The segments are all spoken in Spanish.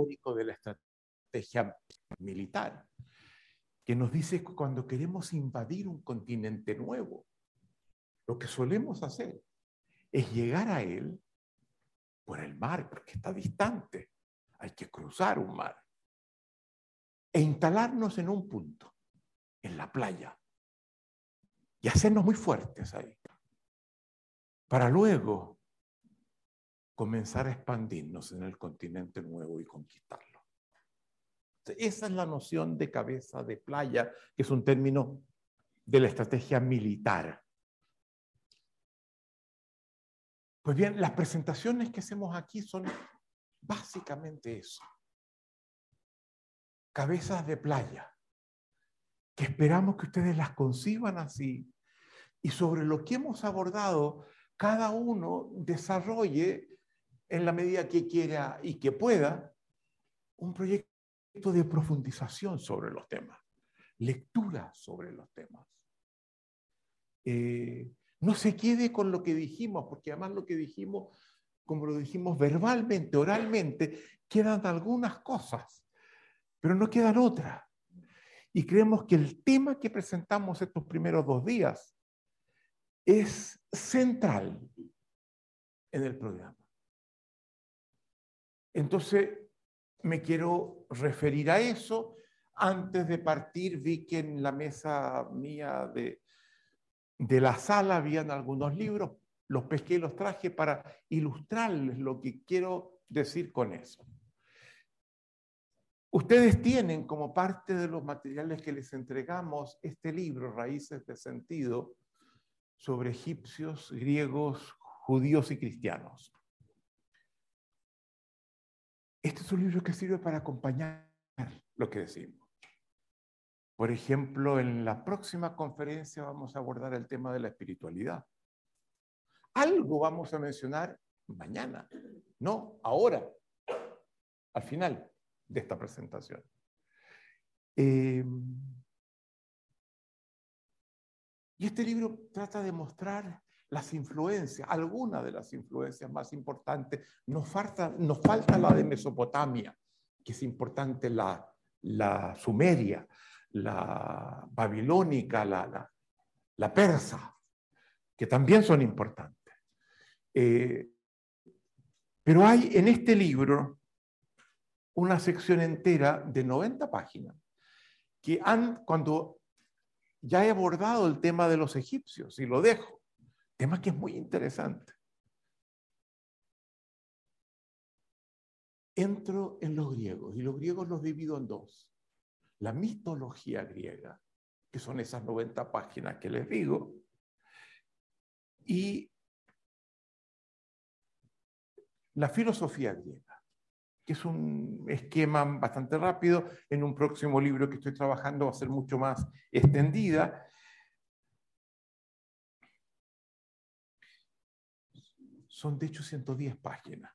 teórico de la estrategia militar, que nos dice que cuando queremos invadir un continente nuevo, lo que solemos hacer es llegar a él por el mar, porque está distante. Hay que cruzar un mar. E instalarnos en un punto, en la playa, y hacernos muy fuertes ahí, para luego comenzar a expandirnos en el continente nuevo y conquistarlo. Esa es la noción de cabeza de playa, que es un término de la estrategia militar. Pues bien, las presentaciones que hacemos aquí son básicamente eso. Cabezas de playa, que esperamos que ustedes las conciban así y sobre lo que hemos abordado, cada uno desarrolle en la medida que quiera y que pueda un proyecto de profundización sobre los temas, lectura sobre los temas. Eh, no se quede con lo que dijimos, porque además lo que dijimos, como lo dijimos verbalmente, oralmente, quedan algunas cosas, pero no quedan otras. Y creemos que el tema que presentamos estos primeros dos días es central en el programa. Entonces, me quiero referir a eso. Antes de partir, vi que en la mesa mía de, de la sala habían algunos libros, los pesqué y los traje para ilustrarles lo que quiero decir con eso. Ustedes tienen como parte de los materiales que les entregamos este libro, Raíces de Sentido, sobre egipcios, griegos, judíos y cristianos. Este es un libro que sirve para acompañar lo que decimos. Por ejemplo, en la próxima conferencia vamos a abordar el tema de la espiritualidad. Algo vamos a mencionar mañana, no ahora, al final de esta presentación. Eh, y este libro trata de mostrar las influencias, algunas de las influencias más importantes. Nos falta, nos falta la de Mesopotamia, que es importante la, la sumeria, la babilónica, la, la, persa, que también son importantes. Eh, pero hay en este libro una sección entera de 90 páginas que han, cuando ya he abordado el tema de los egipcios, y lo dejo, tema que es muy interesante, entro en los griegos, y los griegos los divido en dos la mitología griega, que son esas 90 páginas que les digo, y la filosofía griega, que es un esquema bastante rápido, en un próximo libro que estoy trabajando va a ser mucho más extendida. Son de hecho 110 páginas.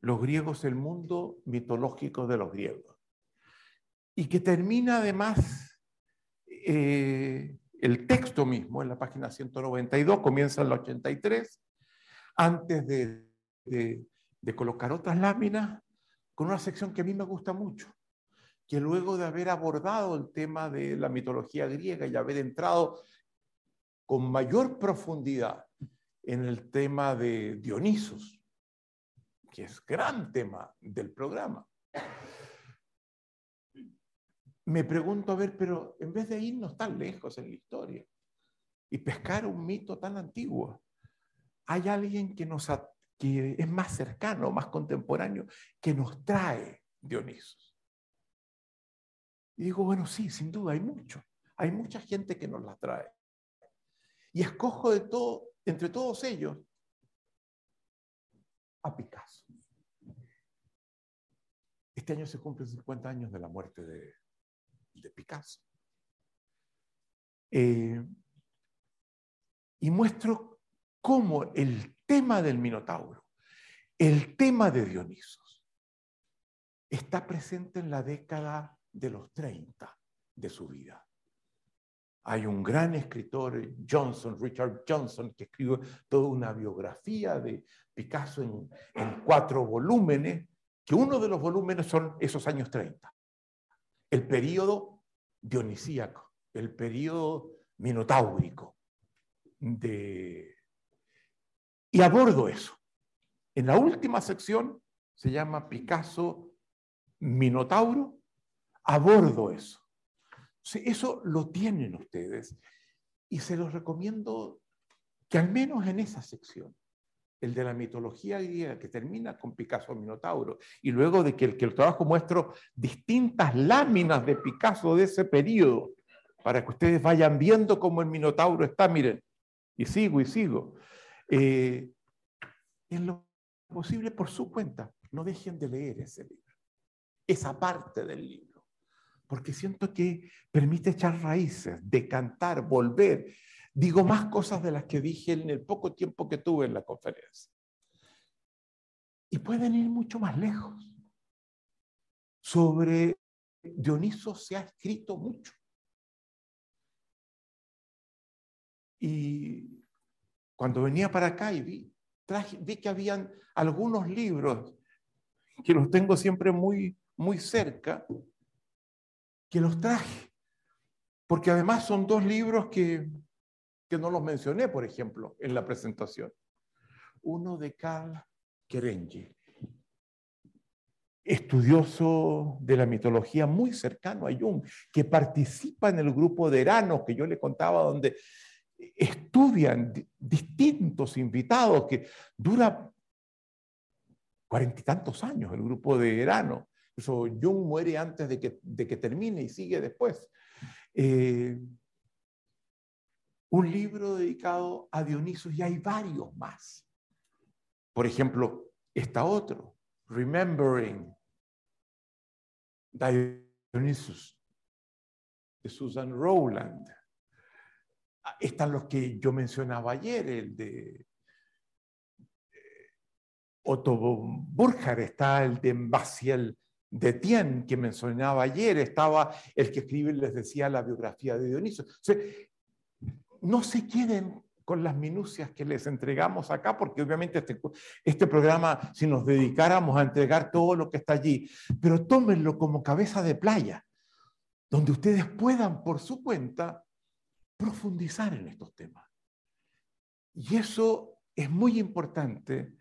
Los griegos, el mundo mitológico de los griegos y que termina además eh, el texto mismo en la página 192, comienza en la 83, antes de, de colocar otras láminas, con una sección que a mí me gusta mucho, que luego de haber abordado el tema de la mitología griega y haber entrado con mayor profundidad en el tema de Dionisos, que es gran tema del programa, me pregunto, a ver, pero en vez de irnos tan lejos en la historia y pescar un mito tan antiguo, hay alguien que, nos, que es más cercano, más contemporáneo, que nos trae Dionisos. Y digo, bueno, sí, sin duda, hay mucho. Hay mucha gente que nos la trae. Y escojo de todo, entre todos ellos a Picasso. Este año se cumplen 50 años de la muerte de, Picasso. Eh, y muestro cómo el tema del Minotauro, el tema de Dionisos, está presente en la década de los 30 de su vida. Hay un gran escritor, Johnson, Richard Johnson, que escribe toda una biografía de Picasso en, cuatro volúmenes, que uno de los volúmenes son esos años 30, el periodo dionisíaco, el periodo minotáurico. De... Y abordo eso. En la última sección se llama Picasso Minotauro, abordo eso. Eso lo tienen ustedes. Y se los recomiendo que al menos en esa sección, el de la mitología griega que termina con Picasso Minotauro, y luego de que el, que el trabajo muestro distintas láminas de Picasso de ese periodo, para que ustedes vayan viendo cómo el Minotauro está, miren, y sigo y sigo. Eh, en lo posible por su cuenta, no dejen de leer ese libro, esa parte del libro, porque siento que permite echar raíces, decantar, volver digo más cosas de las que dije en el poco tiempo que tuve en la conferencia. Y pueden ir mucho más lejos. Sobre Dioniso se ha escrito mucho. Y cuando venía para acá y vi, vi que habían algunos libros que los tengo siempre muy, muy cerca, que los traje. Porque además son dos libros que que no los mencioné, por ejemplo, en la presentación. Uno de Carl Kerenji, estudioso de la mitología muy cercano a Jung, que participa en el grupo de Eranos que yo le contaba, donde estudian distintos invitados, que dura cuarenta y tantos años el grupo de Erano. Eso Jung muere antes de que, de que termine y sigue después. Eh, un libro dedicado a Dioniso y hay varios más. Por ejemplo, está otro, Remembering Dionysus, de Susan Rowland. Ah, están los que yo mencionaba ayer, el de eh, Otto Burkhardt, está el de Bastiel de Tien, que mencionaba ayer, estaba el que escribe, les decía, la biografía de Dioniso no se queden con las minucias que les entregamos acá, porque obviamente este, este, programa, si nos dedicáramos a entregar todo lo que está allí, pero tómenlo como cabeza de playa, donde ustedes puedan por su cuenta profundizar en estos temas. Y eso es muy importante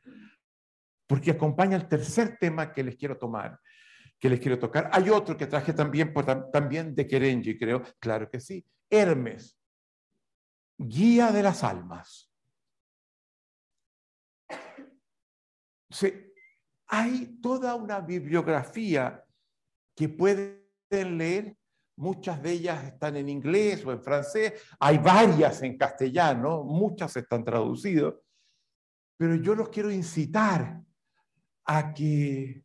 porque acompaña el tercer tema que les quiero tomar, que les quiero tocar. Hay otro que traje también, también de Kerenji, creo, claro que sí, Hermes guía de las almas. hay toda una bibliografía que pueden leer, muchas de ellas están en inglés o en francés, hay varias en castellano, muchas están traducidas, pero yo los quiero incitar a que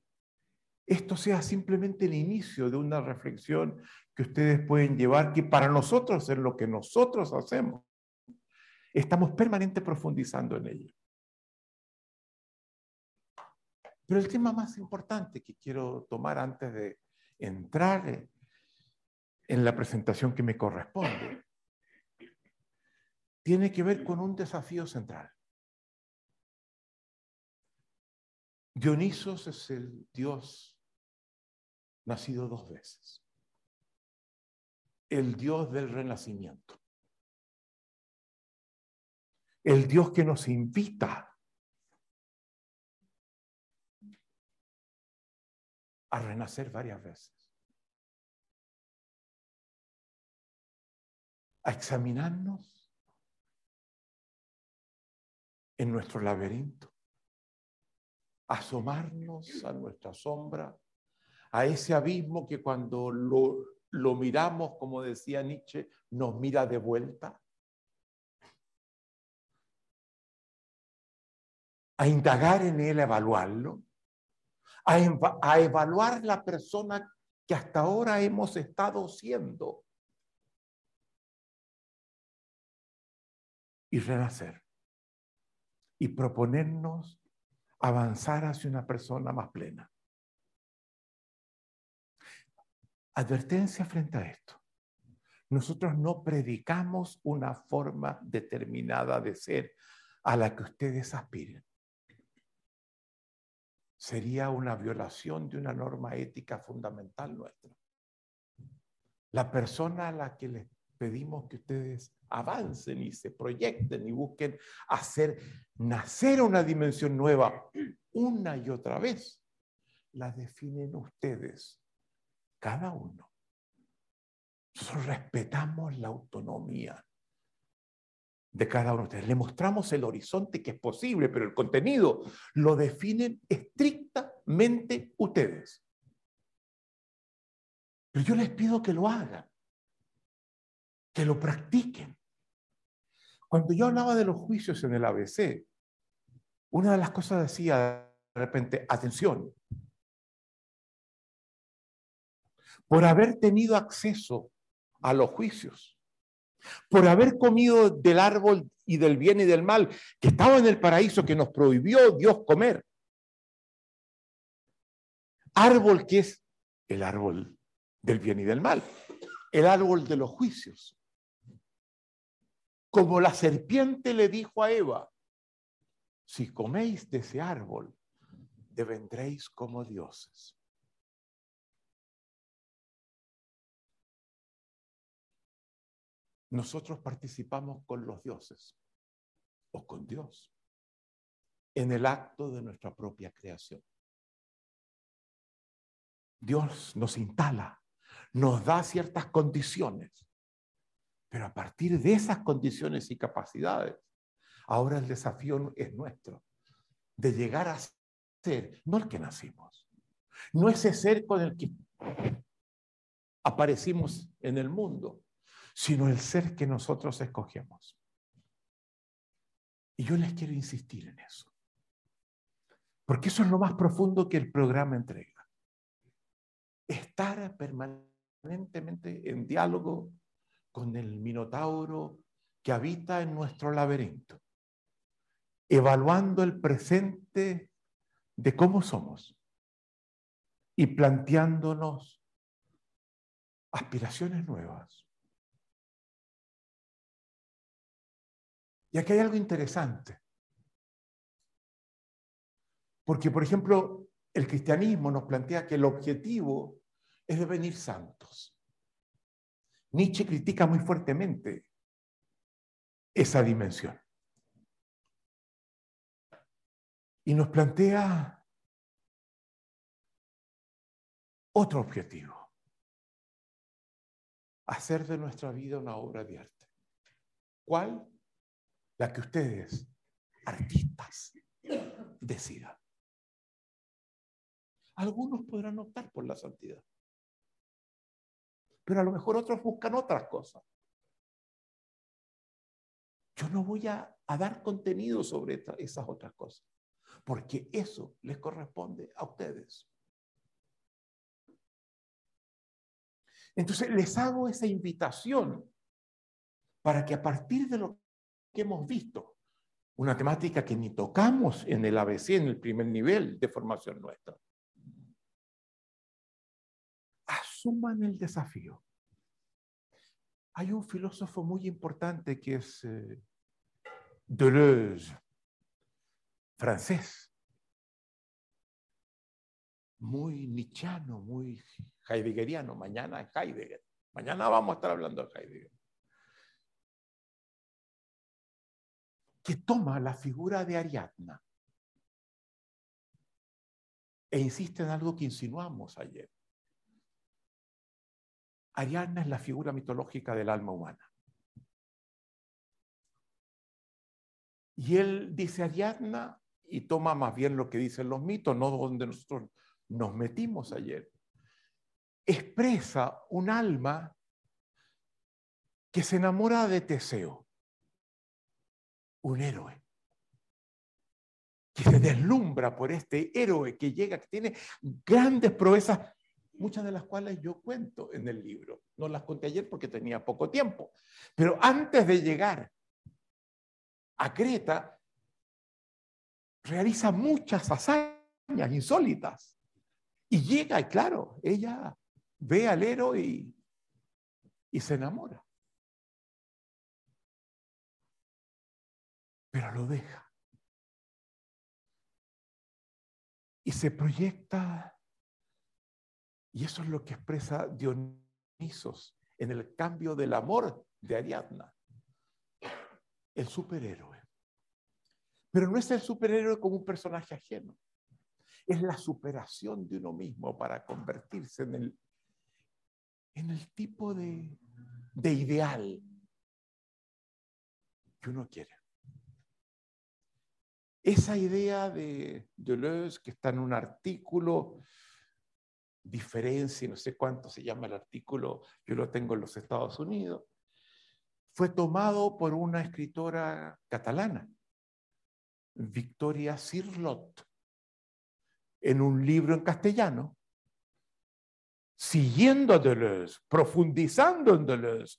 esto sea simplemente el inicio de una reflexión que ustedes pueden llevar, que para nosotros es lo que nosotros hacemos estamos permanente profundizando en ello. Pero el tema más importante que quiero tomar antes de entrar en la presentación que me corresponde tiene que ver con un desafío central. Dionisos es el Dios nacido dos veces, el Dios del renacimiento. El Dios que nos invita a renacer varias veces, a examinarnos en nuestro laberinto, a asomarnos a nuestra sombra, a ese abismo que cuando lo, lo miramos, como decía Nietzsche, nos mira de vuelta a indagar en él, a evaluarlo, a, evaluar la persona que hasta ahora hemos estado siendo y renacer y proponernos avanzar hacia una persona más plena. Advertencia frente a esto. Nosotros no predicamos una forma determinada de ser a la que ustedes aspiren sería una violación de una norma ética fundamental nuestra. La persona a la que les pedimos que ustedes avancen y se proyecten y busquen hacer nacer una dimensión nueva una y otra vez, la definen ustedes, cada uno. Nosotros respetamos la autonomía de cada uno de ustedes. Le mostramos el horizonte que es posible, pero el contenido lo definen estrictamente ustedes. Pero yo les pido que lo hagan, que lo practiquen. Cuando yo hablaba de los juicios en el ABC, una de las cosas decía de repente, atención, por haber tenido acceso a los juicios, por haber comido del árbol y del bien y del mal que estaba en el paraíso que nos prohibió Dios comer. Árbol que es el árbol del bien y del mal, el árbol de los juicios. Como la serpiente le dijo a Eva, si coméis de ese árbol, devendréis como dioses. Nosotros participamos con los dioses o con Dios en el acto de nuestra propia creación. Dios nos instala, nos da ciertas condiciones, pero a partir de esas condiciones y capacidades, ahora el desafío es nuestro, de llegar a ser, no el que nacimos, no ese ser con el que aparecimos en el mundo, sino el ser que nosotros escogemos. Y yo les quiero insistir en eso. Porque eso es lo más profundo que el programa entrega. Estar permanentemente en diálogo con el minotauro que habita en nuestro laberinto, evaluando el presente de cómo somos y planteándonos aspiraciones nuevas Y aquí hay algo interesante. Porque, por ejemplo, el cristianismo nos plantea que el objetivo es devenir santos. Nietzsche critica muy fuertemente esa dimensión. Y nos plantea otro objetivo. Hacer de nuestra vida una obra de arte. ¿Cuál? La que ustedes, artistas, decidan. Algunos podrán optar por la santidad, pero a lo mejor otros buscan otras cosas. Yo no voy a, dar contenido sobre esas otras cosas, porque eso les corresponde a ustedes. Entonces les hago esa invitación para que a partir de lo que hemos visto. Una temática que ni tocamos en el ABC, en el primer nivel de formación nuestra. Asuman el desafío. Hay un filósofo muy importante que es eh, Deleuze, francés, muy nichano, muy heideggeriano. Mañana Heidegger. Mañana vamos a estar hablando de Heidegger. Que toma la figura de Ariadna e insiste en algo que insinuamos ayer. Ariadna es la figura mitológica del alma humana. Y él dice Ariadna y toma más bien lo que dicen los mitos, no donde nosotros nos metimos ayer. Expresa un alma que se enamora de Teseo un héroe que se deslumbra por este héroe que llega, que tiene grandes proezas, muchas de las cuales yo cuento en el libro. No las conté ayer porque tenía poco tiempo. Pero antes de llegar a Creta, realiza muchas hazañas insólitas. Y llega, y claro, ella ve al héroe y, y se enamora. Pero lo deja. Y se proyecta, y eso es lo que expresa Dionisos en el cambio del amor de Ariadna, el superhéroe. Pero no es el superhéroe como un personaje ajeno, es la superación de uno mismo para convertirse en el, en el tipo de, de ideal que uno quiere. Esa idea de Deleuze, que está en un artículo, diferencia, no sé cuánto se llama el artículo, yo lo tengo en los Estados Unidos, fue tomado por una escritora catalana, Victoria Cirlot, en un libro en castellano, siguiendo a Deleuze, profundizando en Deleuze,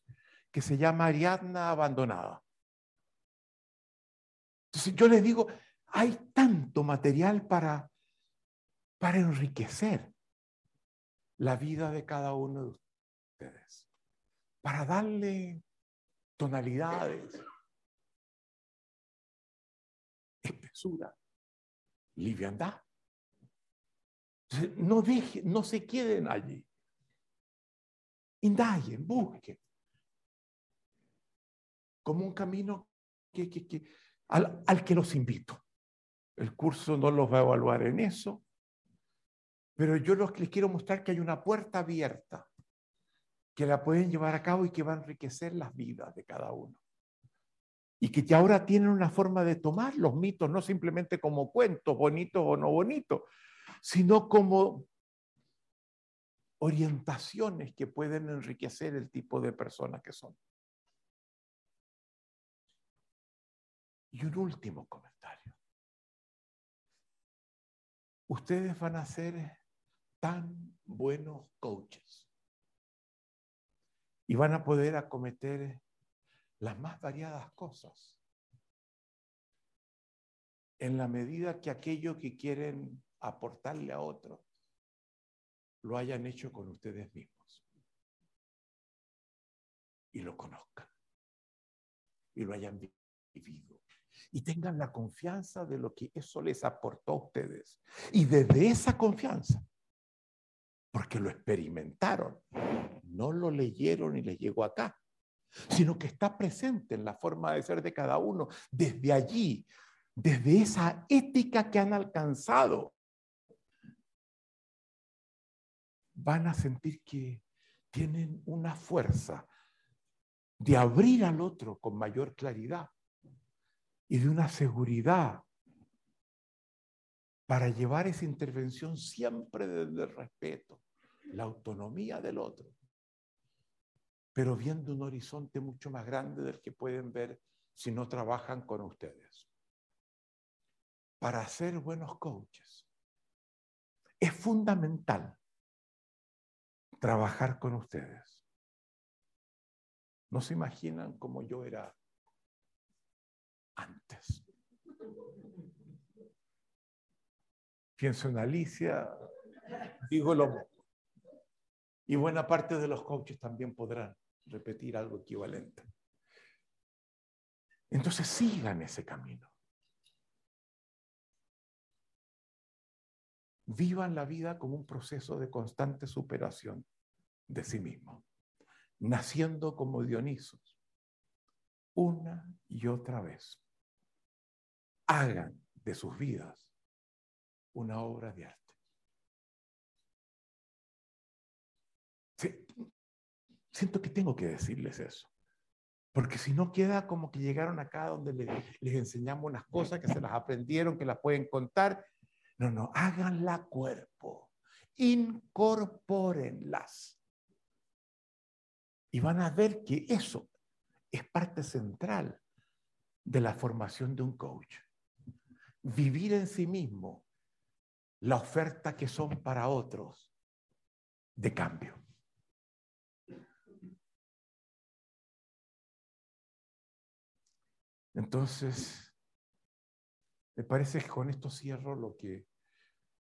que se llama Ariadna Abandonada. Entonces yo les digo, hay tanto material para, para enriquecer la vida de cada uno de ustedes, para darle tonalidades, espesura, liviandad. no, deje, no se queden allí. Indaguen, busquen. Como un camino al, al que los invito. El curso no los va a evaluar en eso, pero yo les quiero mostrar que hay una puerta abierta que la pueden llevar a cabo y que va a enriquecer las vidas de cada uno. Y que ya ahora tienen una forma de tomar los mitos, no simplemente como cuentos, bonitos o no bonitos, sino como orientaciones que pueden enriquecer el tipo de personas que son. Y un último comentario ustedes van a ser tan buenos coaches. Y van a poder acometer las más variadas cosas. En la medida que aquello que quieren aportarle a otro lo hayan hecho con ustedes mismos. Y lo conozcan. Y lo hayan vivido y tengan la confianza de lo que eso les aportó a ustedes. Y desde esa confianza, porque lo experimentaron, no lo leyeron y les llegó acá, sino que está presente en la forma de ser de cada uno, desde allí, desde esa ética que han alcanzado, van a sentir que tienen una fuerza de abrir al otro con mayor claridad y de una seguridad para llevar esa intervención siempre desde el respeto, la autonomía del otro, pero viendo un horizonte mucho más grande del que pueden ver si no trabajan con ustedes. Para ser buenos coaches, es fundamental trabajar con ustedes. No se imaginan cómo yo era antes. Pienso en Alicia, digo lo mismo. Y buena parte de los coaches también podrán repetir algo equivalente. Entonces sigan ese camino. Vivan la vida como un proceso de constante superación de sí mismo, naciendo como Dionisos, una y otra vez hagan de sus vidas una obra de arte. siento que tengo que decirles eso. Porque si no queda como que llegaron acá donde les, enseñamos unas cosas que se las aprendieron, que las pueden contar. No, no, háganla cuerpo. Incorpórenlas. Y van a ver que eso es parte central de la formación de un coach vivir en sí mismo la oferta que son para otros de cambio. Entonces, me parece que con esto cierro lo que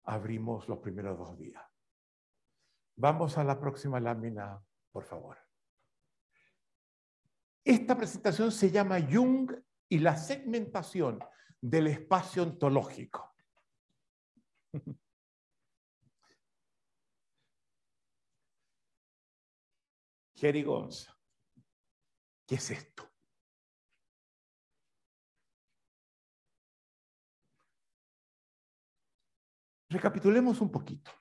abrimos los primeros dos días. Vamos a la próxima lámina, por favor. Esta presentación se llama Jung y la segmentación del espacio ontológico. Jerry Gonza, ¿qué es esto? Recapitulemos un poquito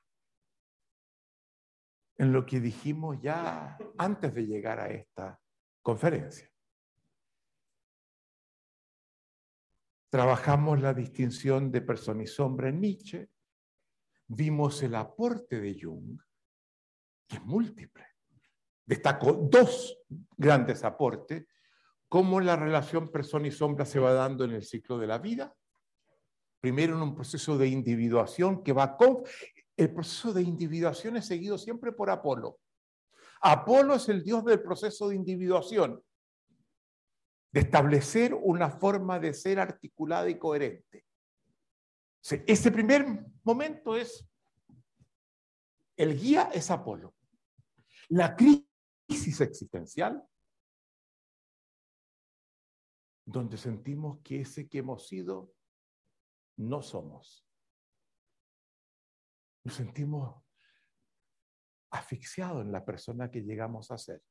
en lo que dijimos ya antes de llegar a esta conferencia. Trabajamos la distinción de persona y sombra en Nietzsche, vimos el aporte de Jung, que es múltiple. Destacó dos grandes aportes, cómo la relación persona y sombra se va dando en el ciclo de la vida. Primero en un proceso de individuación que va con... El proceso de individuación es seguido siempre por Apolo. Apolo es el dios del proceso de individuación, de establecer una forma de ser articulada y coherente. Ese primer momento es, el guía es Apolo. La crisis existencial, donde sentimos que ese que hemos sido, no somos. Nos sentimos asfixiados en la persona que llegamos a ser.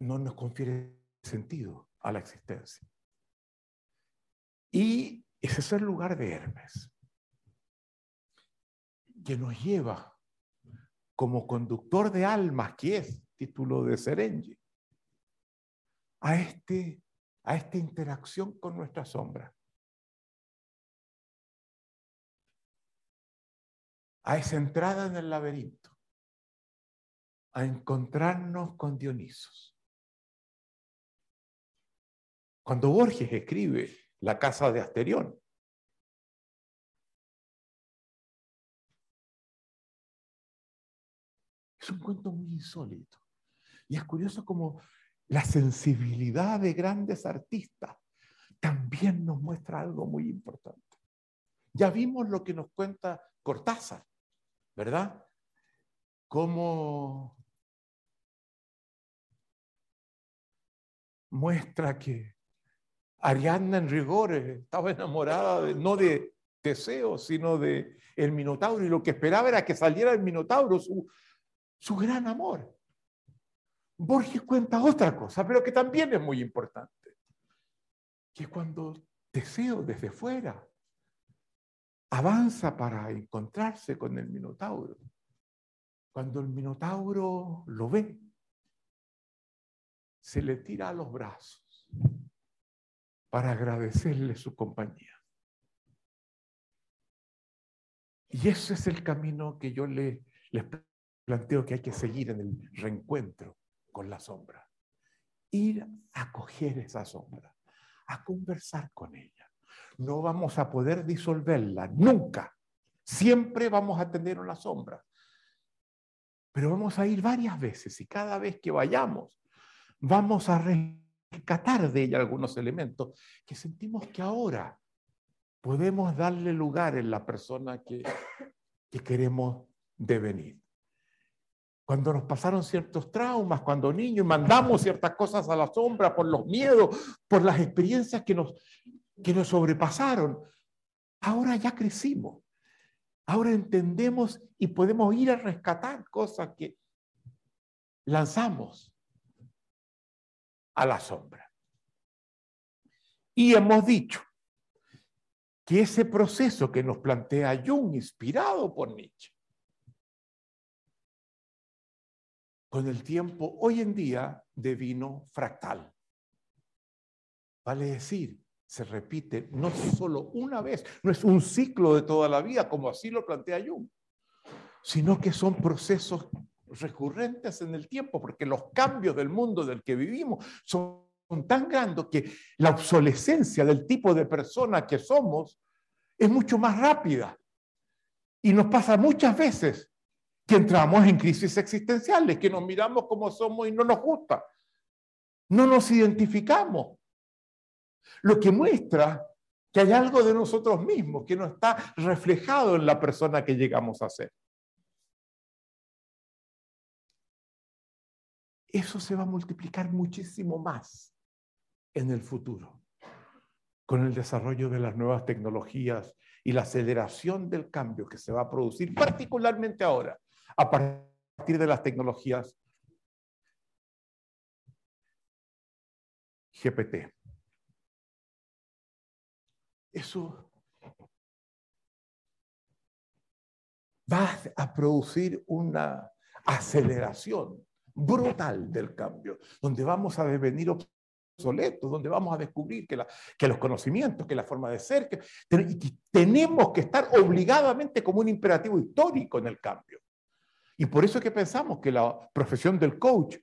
No nos confiere sentido a la existencia. Y ese es el lugar de Hermes, que nos lleva como conductor de almas, que es título de Serenge, a, este, a esta interacción con nuestra sombra. A esa entrada en el laberinto, a encontrarnos con Dionisos. Cuando Borges escribe la casa de Asterión. Es un cuento muy insólito. Y es curioso como la sensibilidad de grandes artistas también nos muestra algo muy importante. Ya vimos lo que nos cuenta Cortázar, ¿verdad? Cómo muestra que Ariadna en rigor estaba enamorada no de Teseo, sino de el Minotauro, y lo que esperaba era que saliera el Minotauro, su, su gran amor. Borges cuenta otra cosa, pero que también es muy importante, que cuando Teseo desde fuera avanza para encontrarse con el Minotauro, cuando el Minotauro lo ve, se le tira a los brazos para agradecerle su compañía. Y ese es el camino que yo les, planteo que hay que seguir en el reencuentro con la sombra. Ir a coger esa sombra, a conversar con ella. No vamos a poder disolverla, nunca. Siempre vamos a tener una sombra. Pero vamos a ir varias veces y cada vez que vayamos, vamos a rescatar de ella algunos elementos que sentimos que ahora podemos darle lugar en la persona que, que queremos devenir. Cuando nos pasaron ciertos traumas, cuando niños, mandamos ciertas cosas a la sombra por los miedos, por las experiencias que nos, que nos sobrepasaron, ahora ya crecimos. Ahora entendemos y podemos ir a rescatar cosas que lanzamos a la sombra. Y hemos dicho que ese proceso que nos plantea Jung, inspirado por Nietzsche, con el tiempo hoy en día devino fractal. Vale decir, se repite no solo una vez, no es un ciclo de toda la vida, como así lo plantea Jung, sino que son procesos recurrentes en el tiempo, porque los cambios del mundo del que vivimos son, tan grandes que la obsolescencia del tipo de persona que somos es mucho más rápida. Y nos pasa muchas veces que entramos en crisis existenciales, que nos miramos como somos y no nos gusta. No nos identificamos. Lo que muestra que hay algo de nosotros mismos que no está reflejado en la persona que llegamos a ser. Eso se va a multiplicar muchísimo más en el futuro, con el desarrollo de las nuevas tecnologías y la aceleración del cambio que se va a producir, particularmente ahora, a partir de las tecnologías GPT. Eso va a producir una aceleración brutal del cambio, donde vamos a devenir obsoletos, donde vamos a descubrir que, que los conocimientos, que la forma de ser, que, tenemos que estar obligadamente como un imperativo histórico en el cambio. Y por eso es que pensamos que la profesión del coach,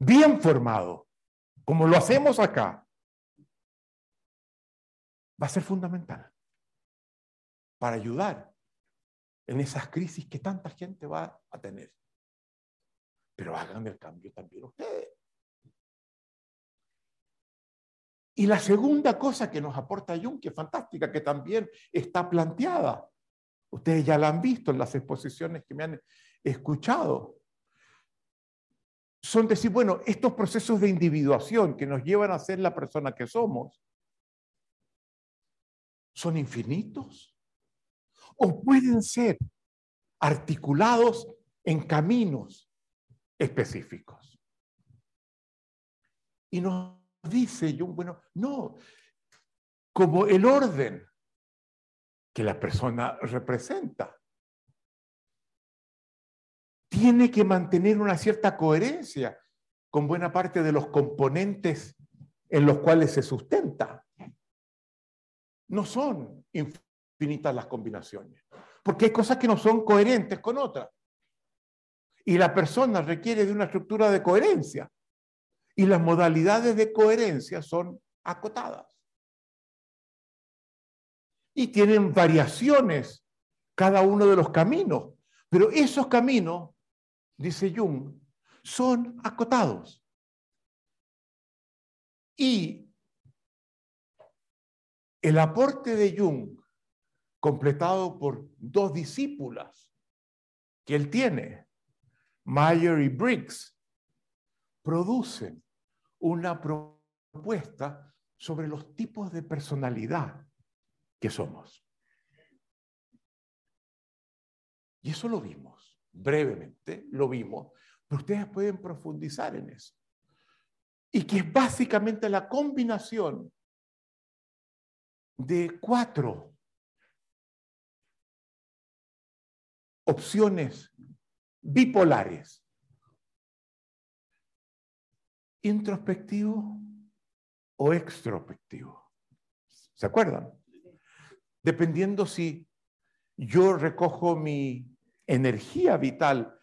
bien formado, como lo hacemos acá, va a ser fundamental para ayudar en esas crisis que tanta gente va a tener. Pero hagan el cambio también ustedes. Y la segunda cosa que nos aporta Jung, que es fantástica, que también está planteada, ustedes ya la han visto en las exposiciones que me han escuchado, son decir, bueno, estos procesos de individuación que nos llevan a ser la persona que somos, ¿son infinitos? ¿O pueden ser articulados en caminos específicos? Y nos dice Jung, bueno, no, como el orden que la persona representa tiene que mantener una cierta coherencia con buena parte de los componentes en los cuales se sustenta. No son infinitas las combinaciones, porque hay cosas que no son coherentes con otras. Y la persona requiere de una estructura de coherencia. Y las modalidades de coherencia son acotadas. Y tienen variaciones cada uno de los caminos, pero esos caminos dice Jung, son acotados. Y el aporte de Jung, completado por dos discípulas que él tiene, Mayer y Briggs, producen una propuesta sobre los tipos de personalidad que somos. Y eso lo vimos brevemente, lo vimos, pero ustedes pueden profundizar en eso. Y que es básicamente la combinación de cuatro opciones bipolares. Introspectivo o extrospectivo. ¿Se acuerdan? Dependiendo si yo recojo mi energía vital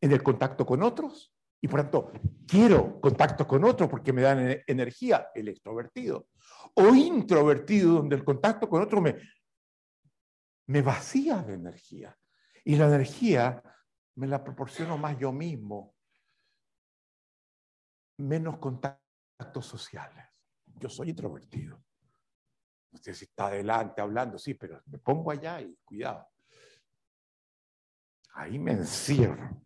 en el contacto con otros y por tanto quiero contacto con otros porque me dan energía, el extrovertido. O introvertido, donde el contacto con otro me, me vacía de energía. Y la energía me la proporciono más yo mismo, menos contactos sociales. Yo soy introvertido. Sé si está adelante hablando, sí, pero me pongo allá y cuidado ahí me encierro.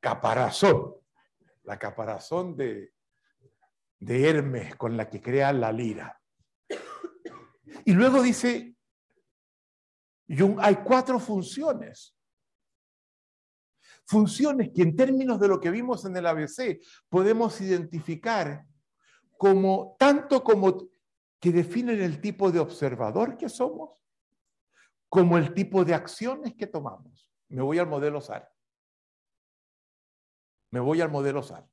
Caparazón, la caparazón de, de Hermes con la que crea la lira. Y luego dice, hay cuatro funciones. Funciones que en términos de lo que vimos en el ABC podemos identificar como tanto como que definen el tipo de observador que somos, como el tipo de acciones que tomamos. Me voy al modelo SAR. Me voy al modelo SAR.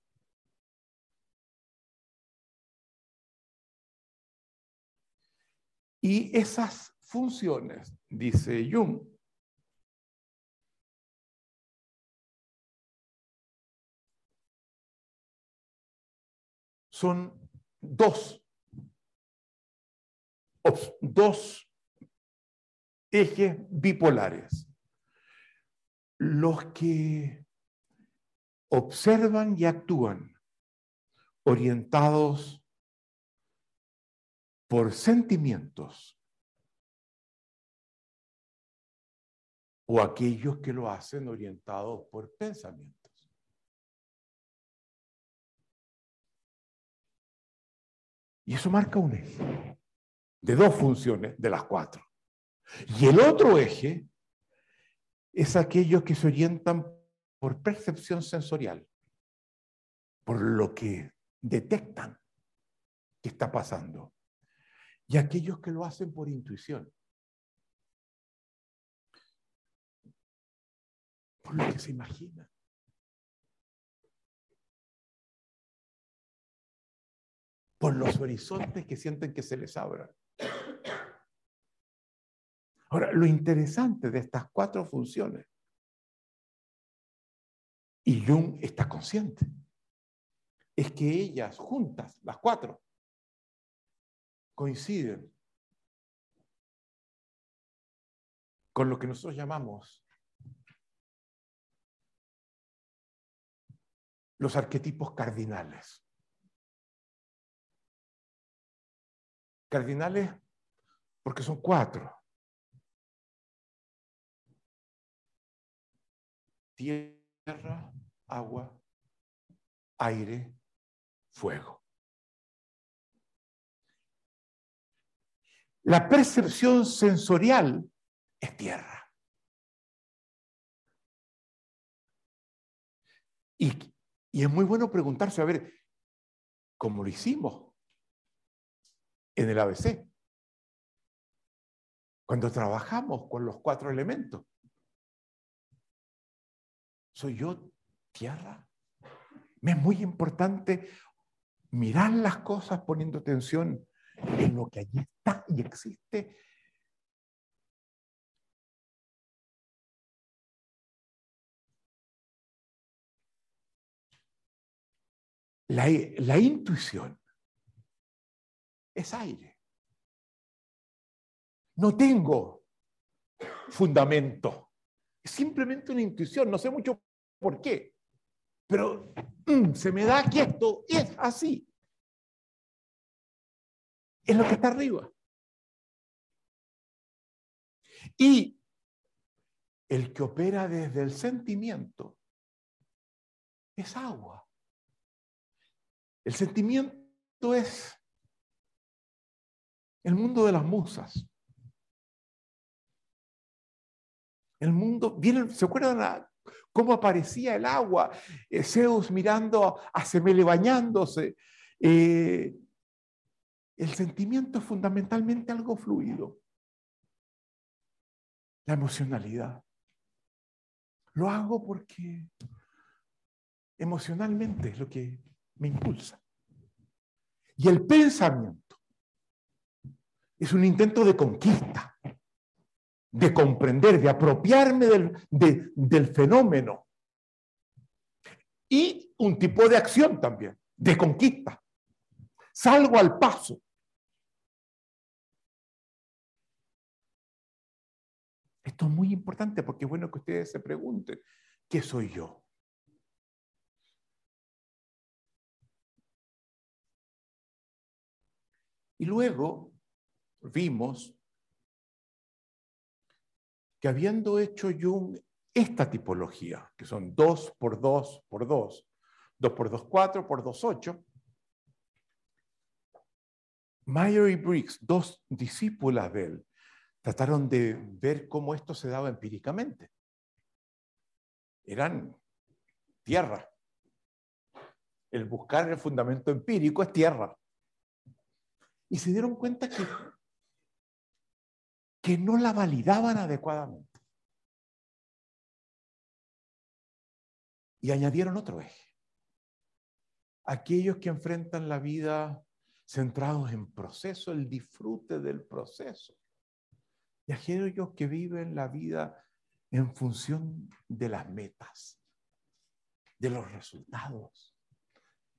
Y esas funciones, dice Jung, son dos, dos ejes bipolares los que observan y actúan orientados por sentimientos o aquellos que lo hacen orientados por pensamientos. Y eso marca un eje de dos funciones de las cuatro. Y el otro eje es aquellos que se orientan por percepción sensorial, por lo que detectan que está pasando, y aquellos que lo hacen por intuición, por lo que se imagina. Por los horizontes que sienten que se les abran. Ahora, lo interesante de estas cuatro funciones, y Jung está consciente, es que ellas juntas, las cuatro, coinciden con lo que nosotros llamamos los arquetipos cardinales. Cardinales porque son cuatro. Tierra, agua, aire, fuego. La percepción sensorial es tierra. Y, y, es muy bueno preguntarse, a ver, ¿cómo lo hicimos en el ABC? Cuando trabajamos con los cuatro elementos. ¿Soy yo tierra? Me es muy importante mirar las cosas poniendo atención en lo que allí está y existe. La, la intuición es aire. No tengo fundamento. Es simplemente una intuición. No sé mucho por qué. Pero mm, se me da que esto es así es lo que está arriba. Y el que opera desde el sentimiento es agua. El sentimiento es el mundo de las musas. El mundo, ¿se acuerdan cómo aparecía el agua? Eh, Zeus mirando a Semele bañándose, eh, el sentimiento es fundamentalmente algo fluido. La emocionalidad. Lo hago porque emocionalmente es lo que me impulsa. Y el pensamiento es un intento de conquista, de comprender, de apropiarme del, del fenómeno. Y un tipo de acción también, de conquista. Salgo al paso. Esto es muy importante porque es bueno que ustedes se pregunten, ¿qué soy yo? Y luego vimos que habiendo hecho Jung esta tipología, que son 2 por 2 por 2, 2 por 2, 4 por 2, 8, Meyer y Briggs, dos discípulas de él, trataron de ver cómo esto se daba empíricamente. Eran tierra. El buscar el fundamento empírico es tierra. Y se dieron cuenta que, que no la validaban adecuadamente. Y añadieron otro eje. Aquellos que enfrentan la vida centrados en proceso, el disfrute del proceso. Y aquellos que viven la vida en función de las metas, de los resultados.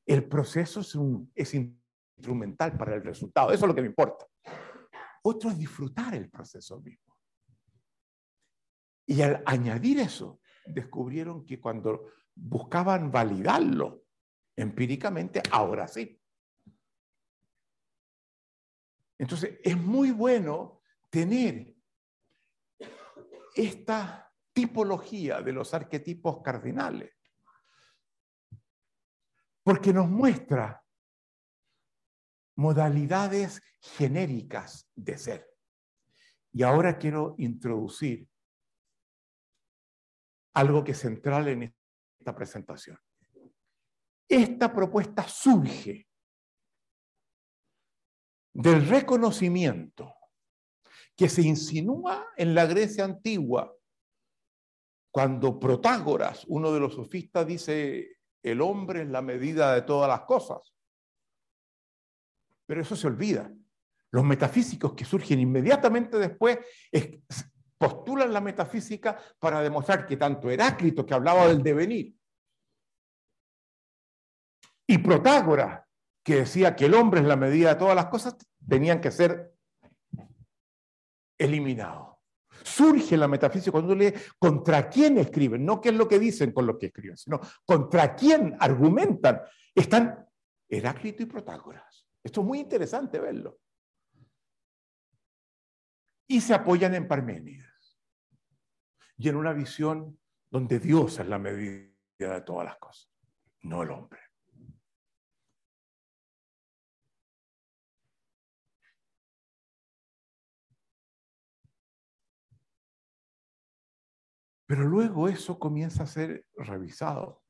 El proceso es, es instrumental para el resultado, eso es lo que me importa. Otro es disfrutar el proceso mismo. Y al añadir eso, descubrieron que cuando buscaban validarlo empíricamente, ahora sí, entonces, es muy bueno tener esta tipología de los arquetipos cardinales, porque nos muestra modalidades genéricas de ser. Y ahora quiero introducir algo que es central en esta presentación. Esta propuesta surge del reconocimiento que se insinúa en la Grecia antigua cuando Protágoras, uno de los sofistas, dice, el hombre es la medida de todas las cosas. Pero eso se olvida. Los metafísicos que surgen inmediatamente después postulan la metafísica para demostrar que tanto Heráclito, que hablaba del devenir, y Protágoras, que decía que el hombre es la medida de todas las cosas, tenían que ser eliminados. Surge la metafísica cuando lee contra quién escriben, no qué es lo que dicen con lo que escriben, sino contra quién argumentan. Están Heráclito y Protágoras. Esto es muy interesante verlo. Y se apoyan en Parménides. Y en una visión donde Dios es la medida de todas las cosas, no el hombre. Pero luego eso comienza a ser revisado.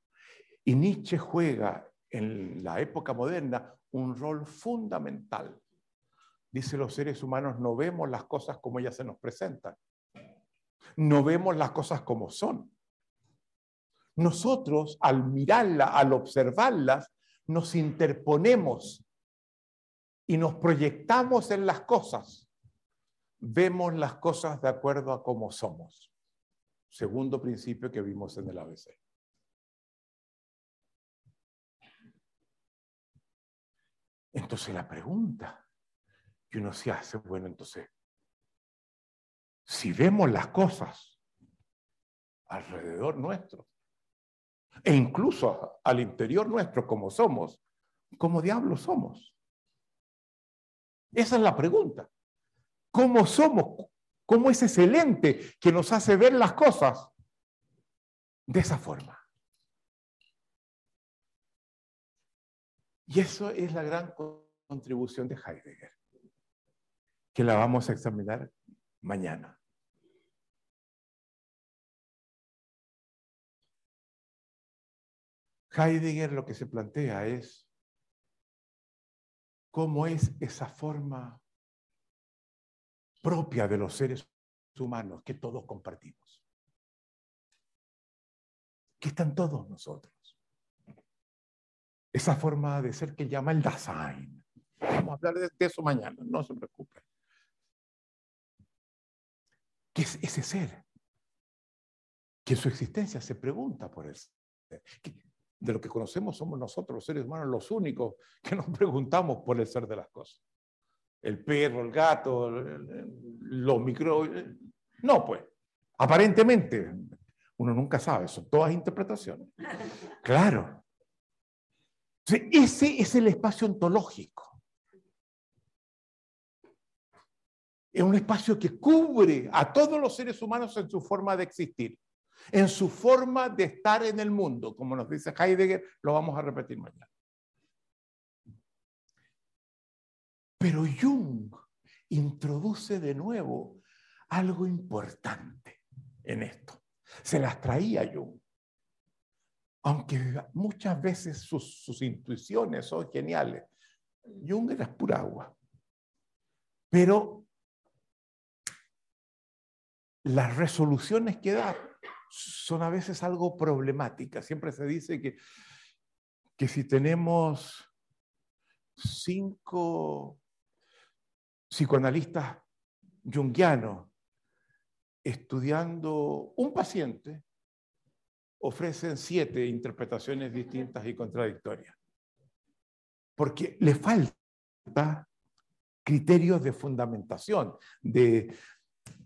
Y Nietzsche juega en la época moderna un rol fundamental. Dice, los seres humanos no vemos las cosas como ellas se nos presentan. No vemos las cosas como son. Nosotros, al mirarlas, al observarlas, nos interponemos y nos proyectamos en las cosas. Vemos las cosas de acuerdo a cómo somos. Segundo principio que vimos en el ABC. Entonces la pregunta que uno se hace, bueno, entonces, si vemos las cosas alrededor nuestro, e incluso al interior nuestro como somos, ¿cómo diablos somos? Esa es la pregunta. ¿Cómo somos? cómo es excelente que nos hace ver las cosas de esa forma. Y eso es la gran contribución de Heidegger, que la vamos a examinar mañana. Heidegger lo que se plantea es cómo es esa forma propia de los seres humanos que todos compartimos. Que están todos nosotros. Esa forma de ser que llama el Dasein. Vamos a hablar de eso mañana, no se preocupe. ¿Qué es ese ser? Que en su existencia se pregunta por él. De lo que conocemos somos nosotros, los seres humanos, los únicos que nos preguntamos por el ser de las cosas el perro, el gato, los microbios. No, pues, aparentemente, uno nunca sabe, son todas interpretaciones. Claro. Ese es el espacio ontológico. Es un espacio que cubre a todos los seres humanos en su forma de existir, en su forma de estar en el mundo. Como nos dice Heidegger, lo vamos a repetir mañana. Pero Jung introduce de nuevo algo importante en esto. Se las traía Jung. Aunque muchas veces sus, intuiciones son geniales. Jung era pura agua. Pero las resoluciones que da son a veces algo problemáticas. Siempre se dice que, que si tenemos cinco psicoanalistas junguianos estudiando un paciente ofrecen siete interpretaciones distintas y contradictorias. Porque le falta criterios de fundamentación, de,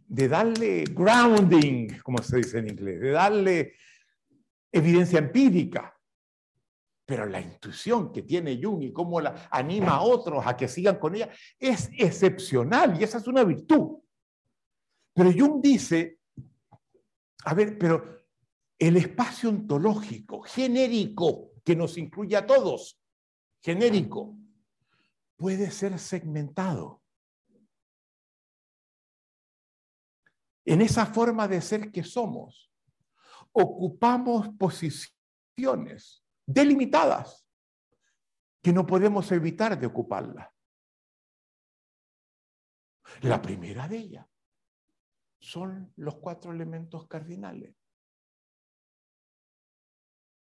de darle grounding, como se dice en inglés, de darle evidencia empírica. Pero la intuición que tiene Jung y cómo la anima a otros a que sigan con ella es excepcional y esa es una virtud. Pero Jung dice, a ver, pero el espacio ontológico, genérico, que nos incluye a todos, genérico, puede ser segmentado. En esa forma de ser que somos, ocupamos posiciones delimitadas que no podemos evitar de ocuparlas. La primera de ellas son los cuatro elementos cardinales.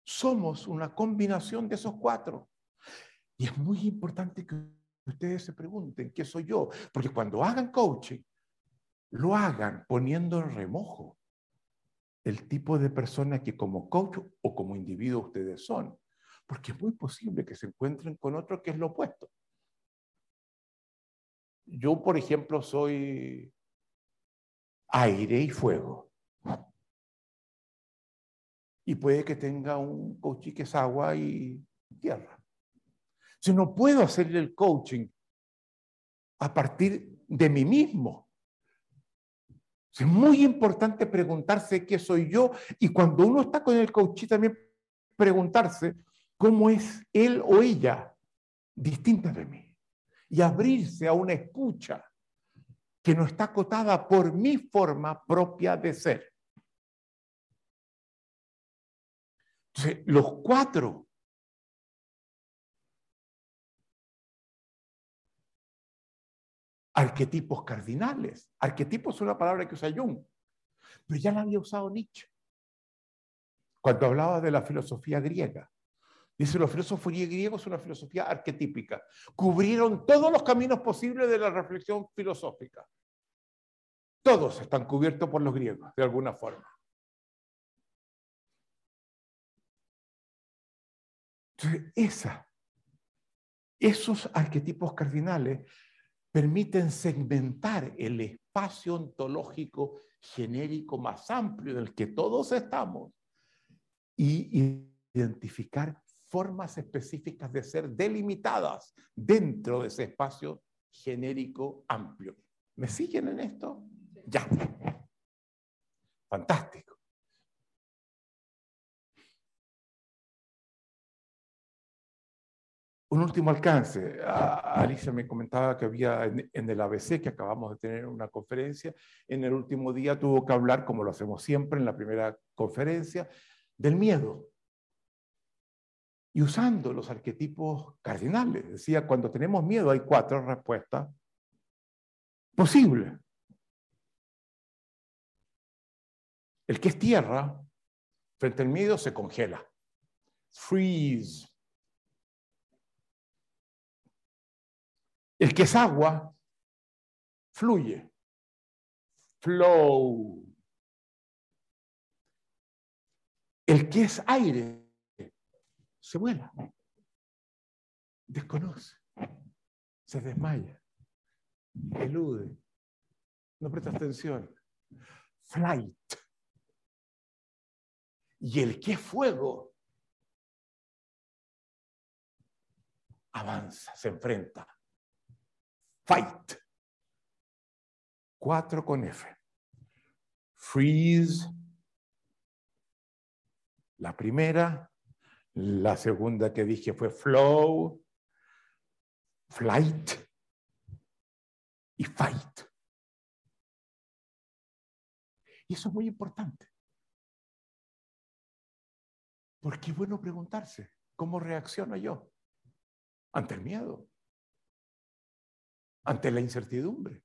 Somos una combinación de esos cuatro. Y es muy importante que ustedes se pregunten, ¿qué soy yo? Porque cuando hagan coaching, lo hagan poniendo en remojo el tipo de persona que como coach o como individuo ustedes son. Porque es muy posible que se encuentren con otro que es lo opuesto. Yo, por ejemplo, soy aire y fuego. Y puede que tenga un coaching que es agua y tierra. Si no puedo hacer el coaching a partir de mí mismo. Es muy importante preguntarse qué soy yo y cuando uno está con el coaching también preguntarse cómo es él o ella distinta de mí y abrirse a una escucha que no está acotada por mi forma propia de ser. Entonces, los cuatro arquetipos cardinales. Arquetipos es una palabra que usa Jung, pero ya la había usado Nietzsche cuando hablaba de la filosofía griega. Dice, los filósofos griegos es una filosofía arquetípica. Cubrieron todos los caminos posibles de la reflexión filosófica. Todos están cubiertos por los griegos, de alguna forma. Entonces, esos arquetipos cardinales permiten segmentar el espacio ontológico genérico más amplio en el que todos estamos y identificar formas específicas de ser delimitadas dentro de ese espacio genérico amplio. ¿Me siguen en esto? Ya. Fantástico. Un último alcance. Alicia me comentaba que había en, el ABC, que acabamos de tener una conferencia, en el último día tuvo que hablar, como lo hacemos siempre en la primera conferencia, del miedo y usando los arquetipos cardinales. Decía, cuando tenemos miedo hay cuatro respuestas posibles. El que es tierra, frente al miedo, se congela. Freeze. El que es agua, fluye. Flow. El que es aire, se vuela, desconoce, se desmaya, elude, no presta atención. Flight. Y el que es fuego avanza, se enfrenta. Fight. Cuatro con F. Freeze. La primera, la segunda que dije fue flow, flight y fight. Y eso es muy importante. Porque es bueno preguntarse, ¿cómo reacciono yo ante el miedo? Ante la incertidumbre.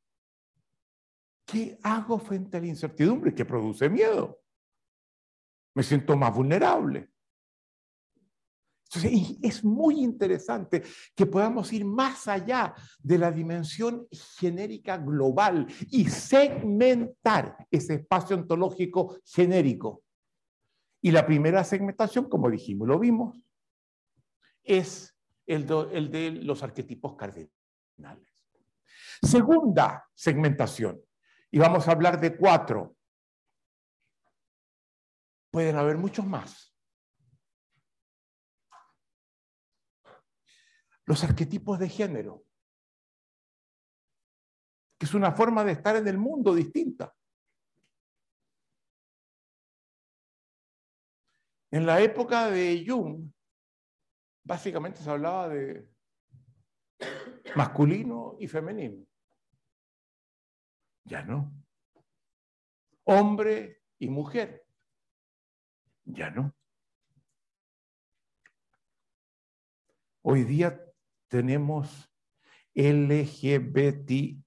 ¿Qué hago frente a la incertidumbre que produce miedo? Me siento más vulnerable. Entonces, es muy interesante que podamos ir más allá de la dimensión genérica global y segmentar ese espacio ontológico genérico. Y la primera segmentación, como dijimos, lo vimos, es el, el de los arquetipos cardinales. Segunda segmentación, y vamos a hablar de cuatro. Pueden haber muchos más. los arquetipos de género, que es una forma de estar en el mundo distinta. En la época de Jung, básicamente se hablaba de masculino y femenino. Ya no. Hombre y mujer. Ya no. Hoy día tenemos LGBTIQA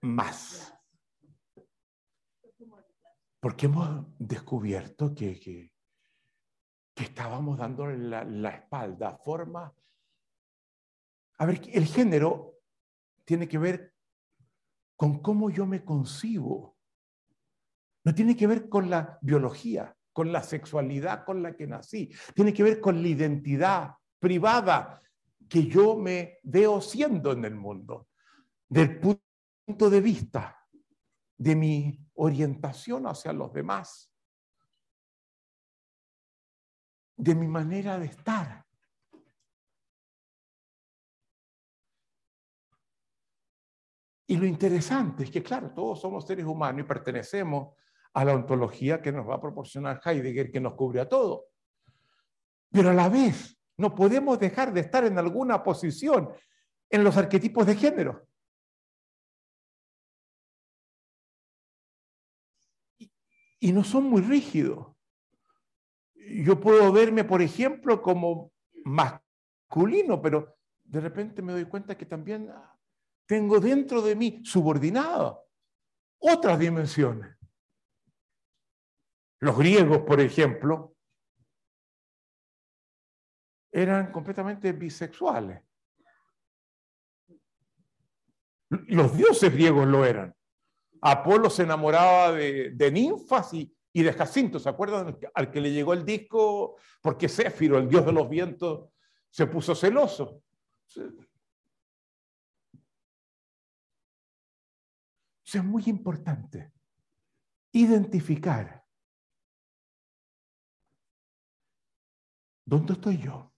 más. Porque hemos descubierto que, que, estábamos dándole la, la espalda a. A ver, el género tiene que ver con cómo yo me concibo. No tiene que ver con la biología, con la sexualidad con la que nací. Tiene que ver con la identidad privada que yo me veo siendo en el mundo. Del punto de vista de mi orientación hacia los demás, de mi manera de estar. Y lo interesante es que, claro, todos somos seres humanos y pertenecemos a la ontología que nos va a proporcionar Heidegger, que nos cubre a todo. Pero a la vez, no podemos dejar de estar en alguna posición en los arquetipos de género. Y no son muy rígidos. Yo puedo verme, por ejemplo, como masculino, pero de repente me doy cuenta que también tengo dentro de mí subordinado otras dimensiones. Los griegos, por ejemplo, eran completamente bisexuales. Los dioses griegos lo eran. Apolo se enamoraba de, ninfas y, y, de Jacinto. ¿Se acuerdan al que le llegó el disco? Porque Céfiro, el dios de los vientos, se puso celoso. Es muy importante. Identificar. Dónde estoy yo,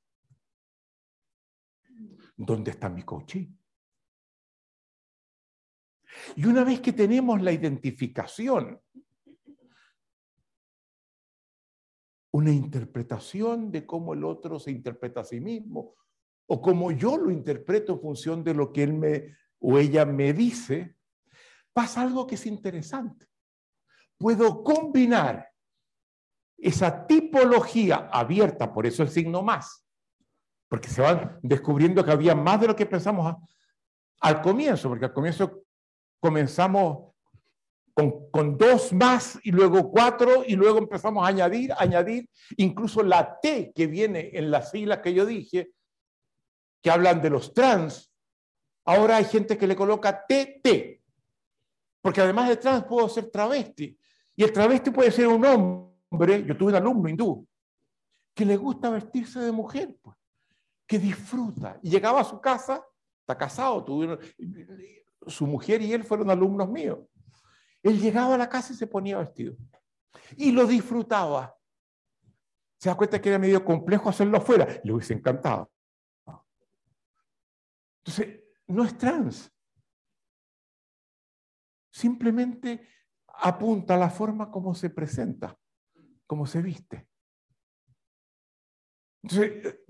dónde está mi coche. Y una vez que tenemos la identificación, una interpretación de cómo el otro se interpreta a sí mismo, o cómo yo lo interpreto en función de lo que él me o ella me dice, pasa algo que es interesante. Puedo combinar esa tipología abierta, por eso el signo más, porque se van descubriendo que había más de lo que pensamos al comienzo, porque al comienzo comenzamos con, con, dos más y luego cuatro y luego empezamos a añadir, añadir, incluso la T que viene en las siglas que yo dije, que hablan de los trans, ahora hay gente que le coloca TT, porque además de trans puedo ser travesti. Y el travesti puede ser un hombre, yo tuve un alumno hindú, que le gusta vestirse de mujer, pues, que disfruta. Y llegaba a su casa, está casado, tuvieron, su mujer y él fueron alumnos míos. Él llegaba a la casa y se ponía vestido. Y lo disfrutaba. Se da cuenta que era medio complejo hacerlo afuera. Le hubiese encantado. Entonces, no es trans simplemente apunta a la forma como se presenta, como se viste.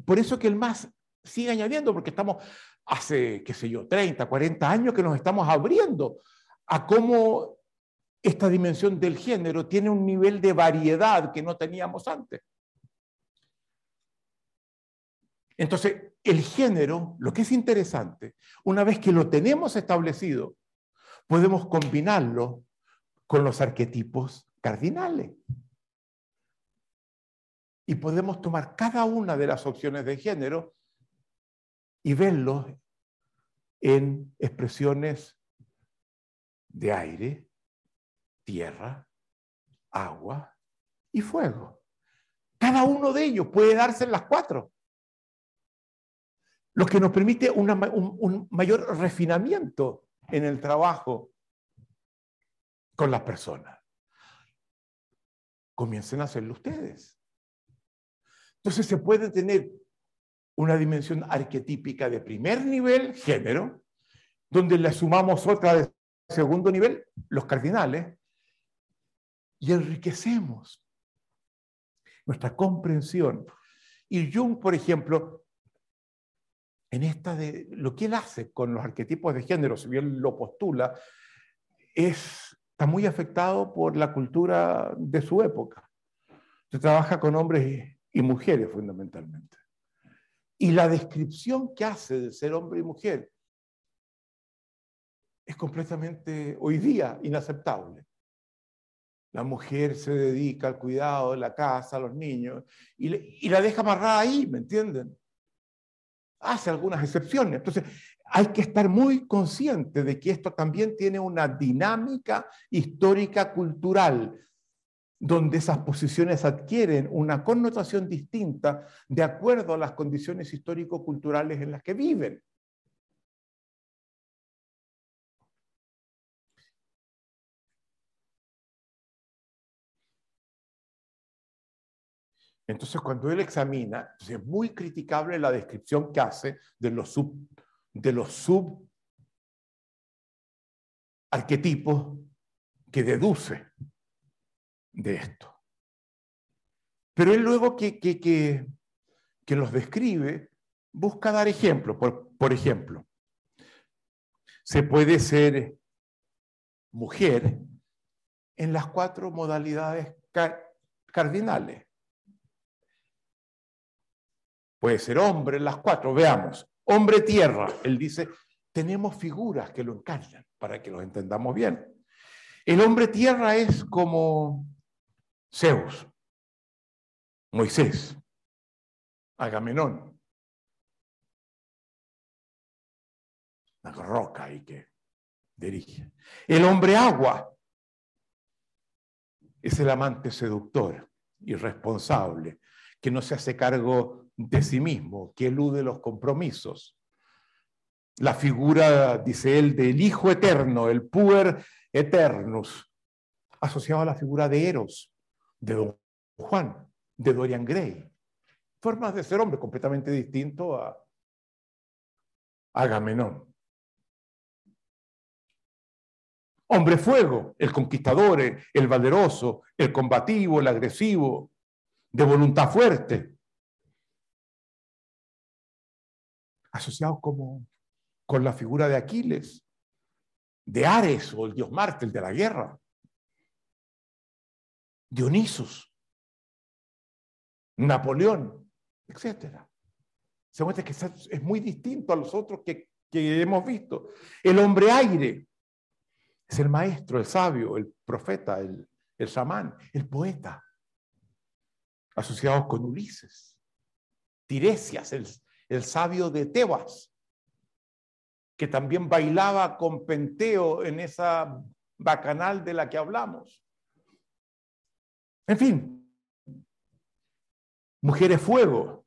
Por eso que el más sigue añadiendo, porque estamos hace, qué sé yo, 30, 40 años que nos estamos abriendo a cómo esta dimensión del género tiene un nivel de variedad que no teníamos antes. Entonces, el género, lo que es interesante, una vez que lo tenemos establecido, podemos combinarlo con los arquetipos cardinales. Y podemos tomar cada una de las opciones de género y verlos en expresiones de aire, tierra, agua y fuego. Cada uno de ellos puede darse en las cuatro. Lo que nos permite un, un mayor refinamiento en el trabajo con las personas. Comiencen a hacerlo ustedes. Entonces se puede tener una dimensión arquetípica de primer nivel, género, donde le sumamos otra de segundo nivel, los cardinales, y enriquecemos nuestra comprensión. Y Jung, por ejemplo, en esta de lo que él hace con los arquetipos de género, si bien lo postula, es, está muy afectado por la cultura de su época. Se trabaja con hombres y mujeres fundamentalmente. Y la descripción que hace de ser hombre y mujer es completamente hoy día inaceptable. La mujer se dedica al cuidado de la casa, a los niños, y, la deja amarrada ahí, ¿me entienden? Hace algunas excepciones. Entonces, hay que estar muy consciente de que esto también tiene una dinámica histórica cultural donde esas posiciones adquieren una connotación distinta de acuerdo a las condiciones histórico-culturales en las que viven. Entonces, cuando él examina, es muy criticable la descripción que hace de los sub, de los sub arquetipos que deduce de esto. Pero él luego que, que, los describe, busca dar ejemplos. Por, por ejemplo, se puede ser mujer en las cuatro modalidades cardinales. Puede ser hombre las cuatro, veamos. Hombre tierra, él dice, tenemos figuras que lo encarnan para que los entendamos bien. El hombre tierra es como Zeus, Moisés, Agamenón, la roca ahí que dirige. El hombre agua es el amante seductor, irresponsable, que no se hace cargo de sí mismo, que elude los compromisos. La figura, dice él, del Hijo Eterno, el Puer Eternus, asociado a la figura de Eros, de Don Juan, de Dorian Gray. Formas de ser hombre completamente distinto a Agamenón. Hombre fuego, el conquistador, el valeroso, el combativo, el agresivo, de voluntad fuerte. Asociado como con la figura de Aquiles, de Ares o el dios Marte, el de la guerra. Dionisos, Napoleón, etc. Se muestra que es muy distinto a los otros que, hemos visto. El hombre aire es el maestro, el sabio, el profeta, el, el chamán, el poeta, asociados con Ulises. Tiresias, el, el sabio de Tebas, que también bailaba con Penteo en esa bacanal de la que hablamos. En fin, mujeres fuego,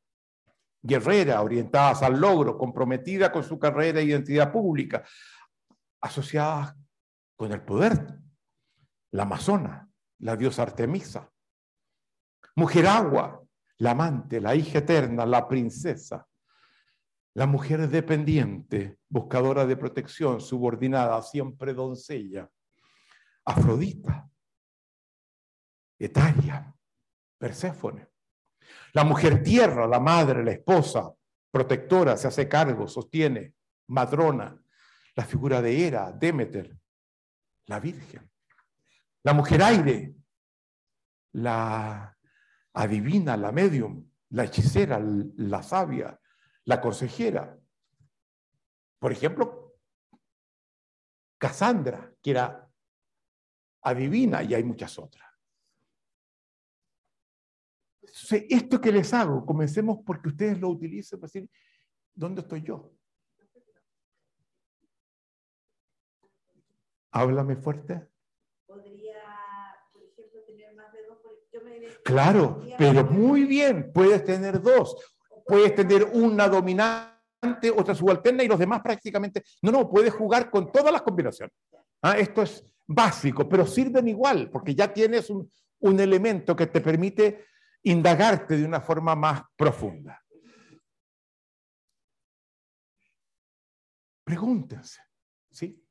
guerrera, orientadas al logro, comprometida con su carrera e identidad pública, asociadas con el poder, la amazona, la diosa Artemisa, mujer agua, la amante, la hija eterna, la princesa, la mujer dependiente, buscadora de protección, subordinada, siempre doncella, Afrodita, Etaria, Perséfone. La mujer tierra, la madre, la esposa, protectora, se hace cargo, sostiene, madrona, la figura de Hera, Demeter, la Virgen. La mujer aire, la adivina, la medium, la hechicera, la sabia, la consejera. Por ejemplo, Casandra, que era adivina, y hay muchas otras esto que les hago, comencemos porque ustedes lo utilicen para decir, ¿dónde estoy yo? Háblame fuerte. Podría, por ejemplo, tener más de dos. claro, pero muy bien, puedes tener dos. Puedes tener una dominante, otra subalterna y los demás prácticamente. No, no, puedes jugar con todas las combinaciones. Ah, esto es básico, pero sirven igual, porque ya tienes un, un elemento que te permite indagarte de una forma más profunda. Pregúntense, ¿sí?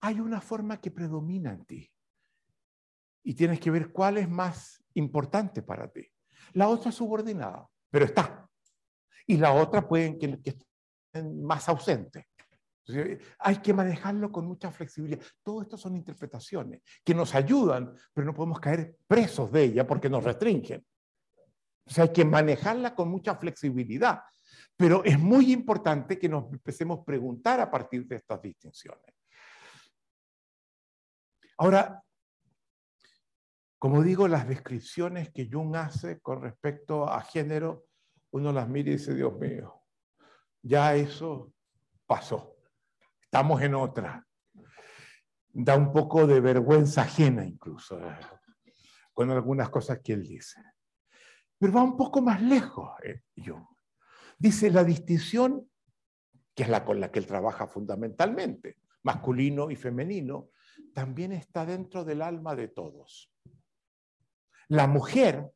Hay una forma que predomina en ti y tienes que ver cuál es más importante para ti. La otra es subordinada, pero está. Y la otra puede que, que más ausente. Hay que manejarlo con mucha flexibilidad. Todo esto son interpretaciones que nos ayudan, pero no podemos caer presos de ella porque nos restringen. O sea, hay que manejarla con mucha flexibilidad. Pero es muy importante que nos empecemos a preguntar a partir de estas distinciones. Ahora, como digo, las descripciones que Jung hace con respecto a género, uno las mira y dice, Dios mío, ya eso pasó. Estamos en otra. Da un poco de vergüenza ajena incluso eh, con algunas cosas que él dice. Pero va un poco más lejos, eh, Jung. Dice la distinción, que es la con la que él trabaja fundamentalmente, masculino y femenino, también está dentro del alma de todos. La mujer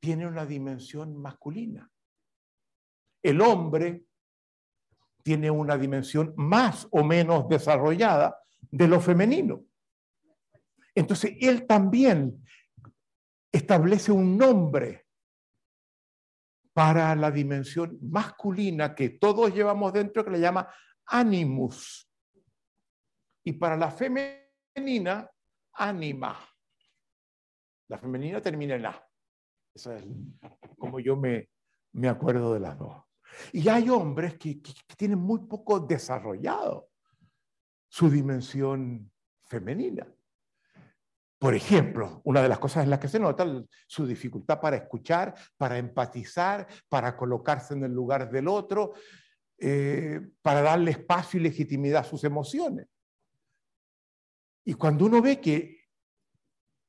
tiene una dimensión masculina. El hombre tiene una dimensión más o menos desarrollada de lo femenino. Entonces, él también establece un nombre para la dimensión masculina que todos llevamos dentro, que le llama animus. Y para la femenina, anima. La femenina termina en A. Eso es como yo me, me acuerdo de las dos. Y hay hombres que, que, tienen muy poco desarrollado su dimensión femenina. Por ejemplo, una de las cosas en las que se nota su dificultad para escuchar, para empatizar, para colocarse en el lugar del otro, eh, para darle espacio y legitimidad a sus emociones. Y cuando uno ve que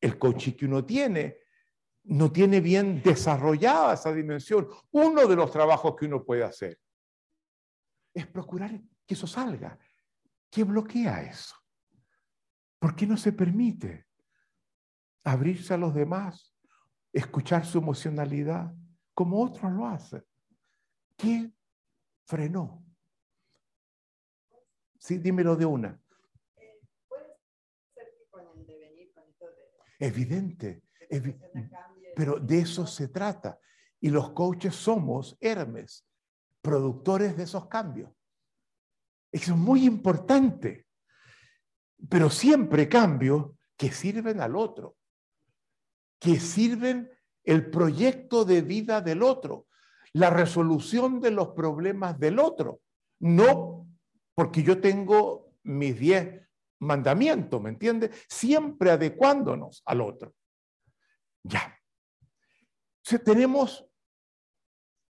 el coaching que uno tiene no tiene bien desarrollada esa dimensión. Uno de los trabajos que uno puede hacer es procurar que eso salga. ¿Qué bloquea eso? ¿Por qué no se permite abrirse a los demás, escuchar su emocionalidad como otros lo hacen? ¿Qué frenó? Sí, dímelo de una. Evidente. Pero de eso se trata. Y los coaches somos Hermes, productores de esos cambios. Eso es muy importante. Pero siempre cambios que sirven al otro, que sirven el proyecto de vida del otro, la resolución de los problemas del otro. No porque yo tengo mis diez mandamiento, ¿me entiende? Siempre adecuándonos al otro. Ya. tenemos,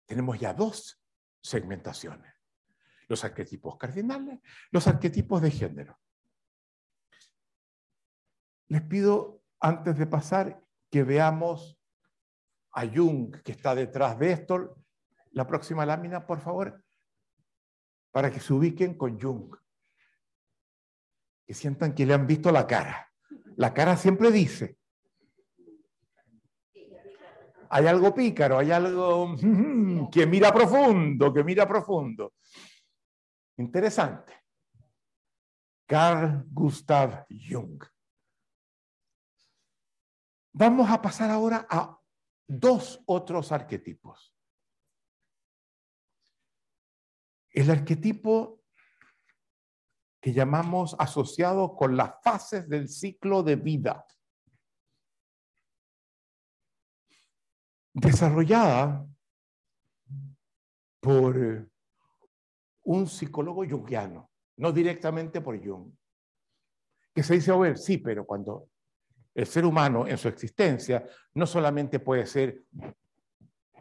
tenemos ya dos segmentaciones. Los arquetipos cardinales, los arquetipos de género. Les pido, antes de pasar, que veamos a Jung, que está detrás de esto. La próxima lámina, por favor, para que se ubiquen con Jung que sientan que le han visto la cara. La cara siempre dice. Hay algo pícaro, hay algo que mira profundo, que mira profundo. Interesante. Carl Gustav Jung. Vamos a pasar ahora a dos otros arquetipos. El arquetipo que llamamos asociado con las fases del ciclo de vida. Desarrollada por eh, un psicólogo jungiano, no directamente por Jung, que se dice, a ver, sí, pero cuando el ser humano en su existencia no solamente puede ser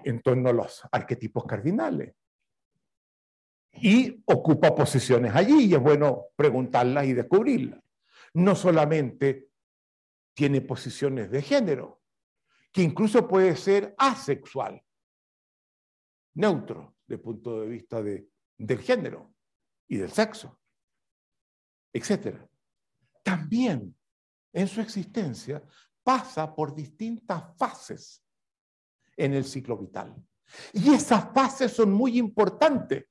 en torno a los arquetipos cardinales, y ocupa posiciones allí y es bueno preguntarlas y descubrirlas. No solamente tiene posiciones de género, que incluso puede ser asexual, neutro de punto de vista de, del género y del sexo, etc. También en su existencia pasa por distintas fases en el ciclo vital. Y esas fases son muy importantes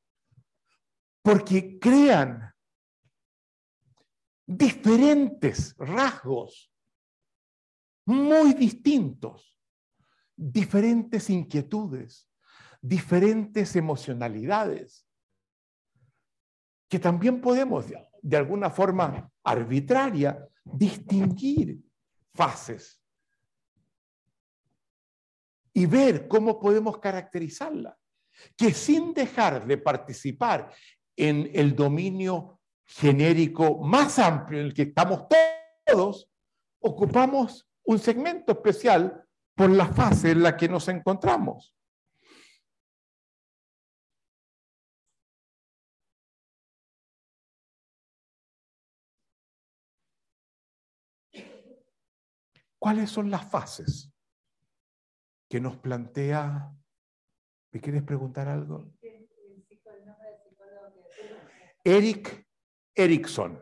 porque crean diferentes rasgos muy distintos, diferentes inquietudes, diferentes emocionalidades. que también podemos, de alguna forma arbitraria, distinguir fases y ver cómo podemos caracterizarla. Que sin dejar de participar en el dominio genérico más amplio en el que estamos todos, ocupamos un segmento especial por la fase en la que nos encontramos. ¿Cuáles son las fases que nos plantea? ¿Me quieres preguntar algo? Eric Erickson.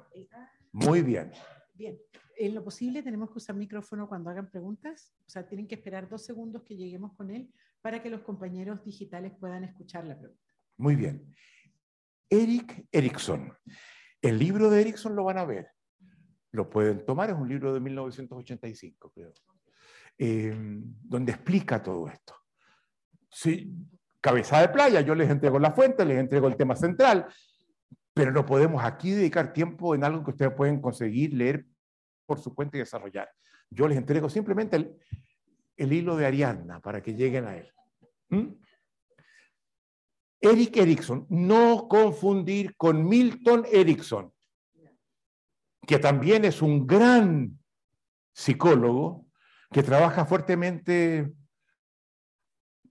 Muy bien. Bien. En lo posible tenemos que usar micrófono cuando hagan preguntas. O sea, tienen que esperar dos segundos que lleguemos con él para que los compañeros digitales puedan escuchar la pregunta. Muy bien. Eric Erickson. El libro de Erickson lo van a ver. Lo pueden tomar, es un libro de 1985, creo, eh, donde explica todo esto. Sí, cabeza de playa, yo les entrego la fuente, les entrego el tema central, pero no podemos aquí dedicar tiempo en algo que ustedes pueden conseguir, leer por su cuenta y desarrollar. Yo les entrego simplemente el, hilo de Ariadna para que lleguen a él. ¿Mm? Eric Erickson, no confundir con Milton Erickson que también es un gran psicólogo que trabaja fuertemente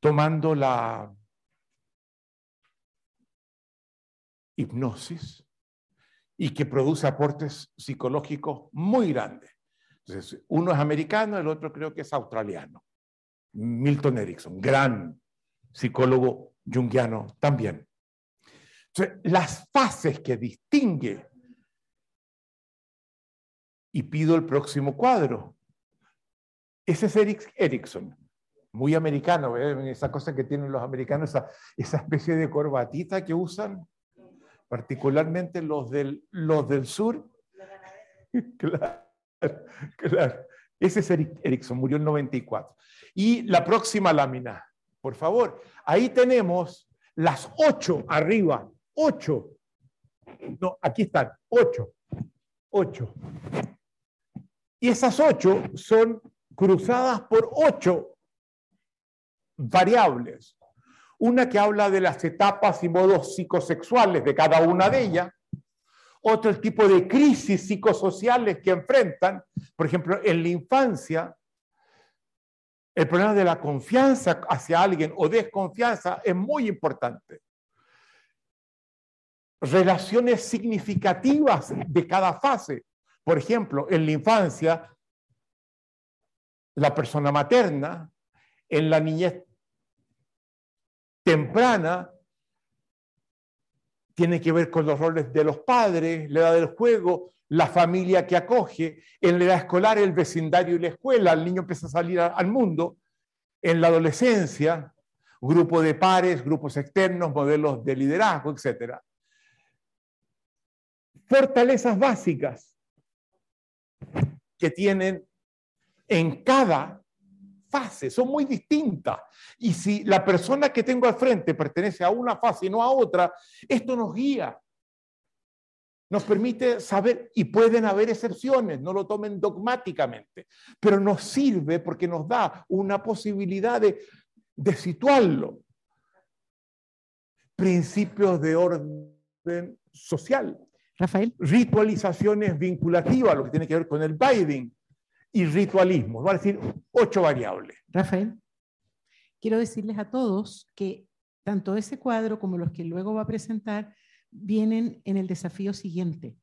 tomando la hipnosis y que produce aportes psicológicos muy grandes. Entonces, uno es americano, el otro creo que es australiano. Milton Erickson, gran psicólogo junguiano también. Las fases que distingue y pido el próximo cuadro. Ese es Eric Erickson, muy americano, esa cosa que tienen los americanos, esa, especie de corbatita que usan, particularmente los del, los del sur. claro, claro. Ese es Eric Erickson, murió en 94. Y la próxima lámina, por favor. Ahí tenemos las ocho arriba, ocho. No, aquí están, ocho. Ocho. Y esas ocho son cruzadas por ocho variables. Una que habla de las etapas y modos psicosexuales de cada una de ellas. Otro el tipo de crisis psicosociales que enfrentan. Por ejemplo, en la infancia, el problema de la confianza hacia alguien o desconfianza es muy importante. Relaciones significativas de cada fase. Por ejemplo, en la infancia, la persona materna, en la niñez temprana, tiene que ver con los roles de los padres, la edad del juego, la familia que acoge, en la edad escolar el vecindario y la escuela, el niño empieza a salir al mundo, en la adolescencia, grupo de pares, grupos externos, modelos de liderazgo, etc. Fortalezas básicas que tienen en cada fase, son muy distintas. Y si la persona que tengo al frente pertenece a una fase y no a otra, esto nos guía. Nos permite saber, y pueden haber excepciones, no lo tomen dogmáticamente, pero nos sirve porque nos da una posibilidad de, de situarlo. Principios de orden social. Rafael. Ritualizaciones vinculativas, lo que tiene que ver con el binding, y ritualismo, va a decir ocho variables. Rafael, quiero decirles a todos que tanto ese cuadro como los que luego va a presentar vienen en el desafío siguiente.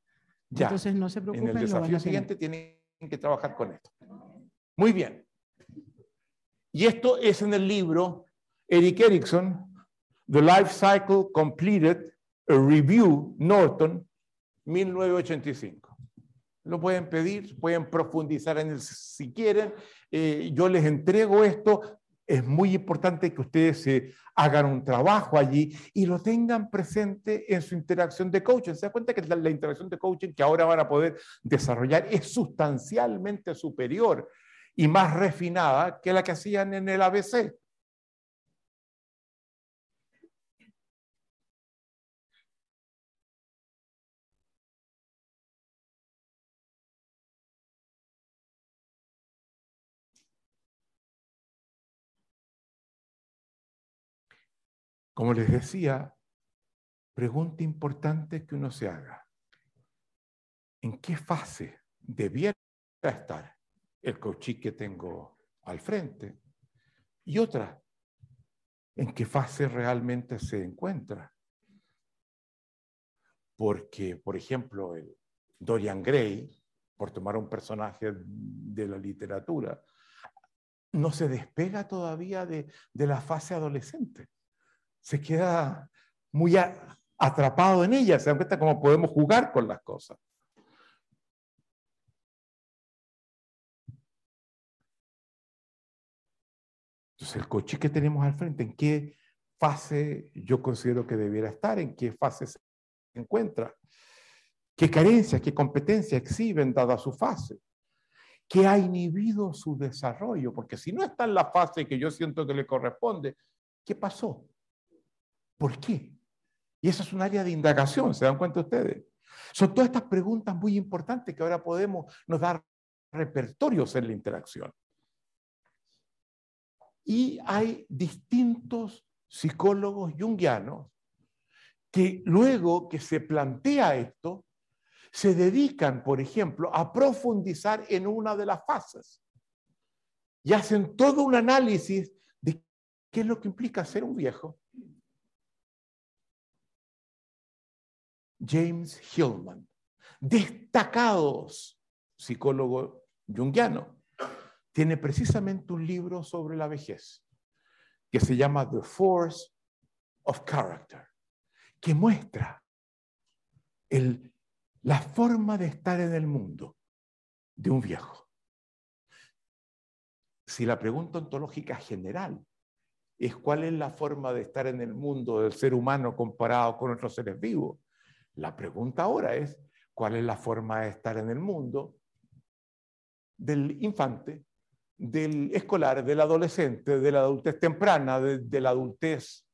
Ya, Entonces no se preocupen. En el desafío siguiente tienen que trabajar con esto. Muy bien. Y esto es en el libro Eric Erickson, The Life Cycle Completed, a Review, Norton, 1985. Lo pueden pedir, pueden profundizar en él si quieren. Eh, yo les entrego esto. Es muy importante que ustedes se hagan un trabajo allí y lo tengan presente en su interacción de coaching. Se da cuenta que la interacción de coaching que ahora van a poder desarrollar es sustancialmente superior y más refinada que la que hacían en el ABC. Como les decía, pregunta importante que uno se haga. ¿En qué fase debiera estar el coachí que tengo al frente? Y otra, ¿en qué fase realmente se encuentra? Porque, por ejemplo, el Dorian Gray, por tomar un personaje de la literatura, no se despega todavía de, la fase adolescente. Se queda muy atrapado en ella, se dan cuenta cómo podemos jugar con las cosas. Entonces, el coche que tenemos al frente, ¿en qué fase yo considero que debiera estar? ¿En qué fase se encuentra? ¿Qué carencias, qué competencias exhiben dada su fase? ¿Qué ha inhibido su desarrollo? Porque si no está en la fase que yo siento que le corresponde, ¿qué pasó? ¿Por qué? Y esa es un área de indagación, ¿se dan cuenta ustedes? Son todas estas preguntas muy importantes que ahora podemos nos dar repertorios en la interacción. Y hay distintos psicólogos jungianos que luego que se plantea esto, se dedican, por ejemplo, a profundizar en una de las fases y hacen todo un análisis de qué es lo que implica ser un viejo. James Hillman, destacados psicólogo junguiano, tiene precisamente un libro sobre la vejez que se llama The Force of Character, que muestra la forma de estar en el mundo de un viejo. Si la pregunta ontológica general es cuál es la forma de estar en el mundo del ser humano comparado con otros seres vivos, la pregunta ahora es cuál es la forma de estar en el mundo del infante, del escolar, del adolescente, de la adultez temprana, de, la adultez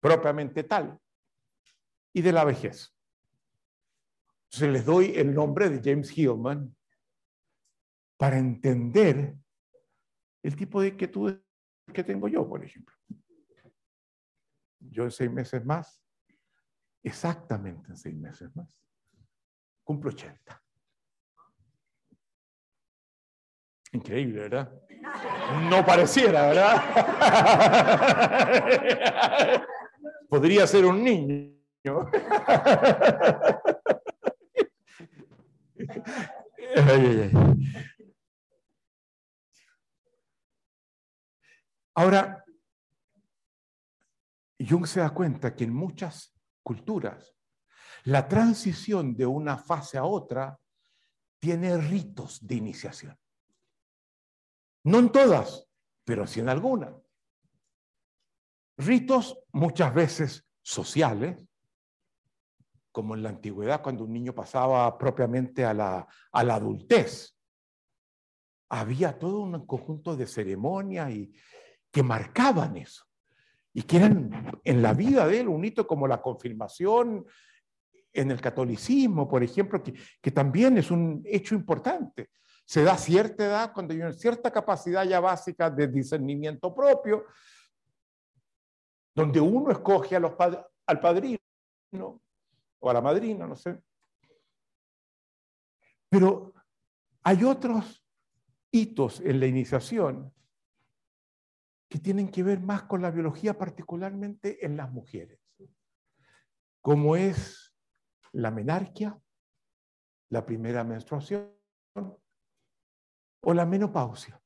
propiamente tal y de la vejez. Entonces les doy el nombre de James Hillman para entender el tipo de inquietudes que tengo yo, por ejemplo. Yo en seis meses más, exactamente en seis meses más, cumplo 80. Increíble, ¿verdad? No pareciera, ¿verdad? Podría ser un niño. Ahora, Jung se da cuenta que en muchas culturas la transición de una fase a otra tiene ritos de iniciación. No en todas, pero sí en algunas. Ritos muchas veces sociales, como en la antigüedad cuando un niño pasaba propiamente a la, a la adultez. Había todo un conjunto de ceremonias y, que marcaban eso y que eran en la vida de él un hito como la confirmación en el catolicismo, por ejemplo, que, que también es un hecho importante. Se da cierta edad cuando hay cierta capacidad ya básica de discernimiento propio, donde uno escoge a los al padrino o a la madrina, no sé. Pero hay otros hitos en la iniciación que tienen que ver más con la biología, particularmente en las mujeres, como es la menarquia, la primera menstruación o la menopausia,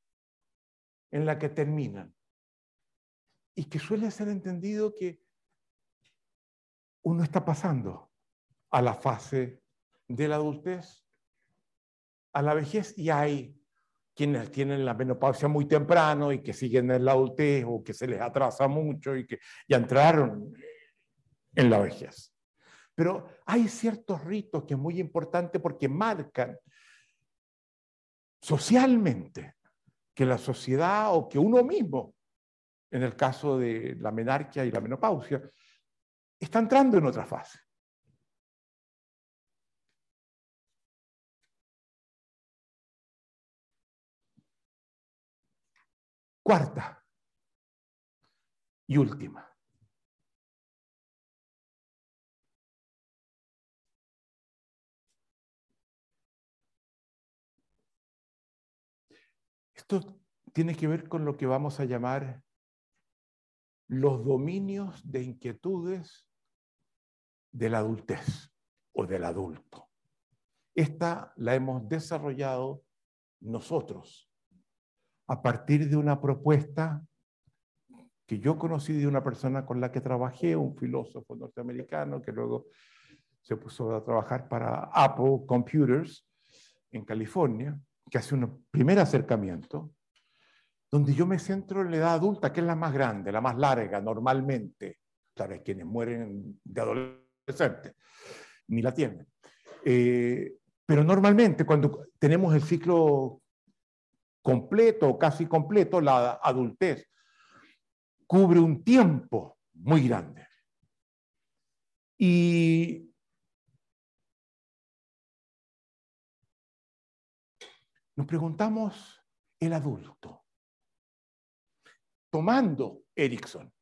en la que terminan. Y que suele ser entendido que uno está pasando a la fase de la adultez, a la vejez, y hay quienes tienen la menopausia muy temprano y que siguen en la adultez o que se les atrasa mucho y que ya entraron en la vejez. Pero hay ciertos ritos que es muy importante porque marcan socialmente que la sociedad o que uno mismo, en el caso de la menarquia y la menopausia, está entrando en otra fase. Cuarta, Y última. Esto tiene que ver con lo que vamos a llamar los dominios de inquietudes de la adultez o del adulto. Esta la hemos desarrollado nosotros a partir de una propuesta que yo conocí de una persona con la que trabajé, un filósofo norteamericano que luego se puso a trabajar para Apple Computers en California, que hace un primer acercamiento, donde yo me centro en la edad adulta, que es la más grande, la más larga normalmente. Claro, hay quienes mueren de adolescentes, ni la tienen. Eh, pero normalmente cuando tenemos el ciclo completo o casi completo, la adultez cubre un tiempo muy grande. Y nos preguntamos el adulto, tomando Erickson.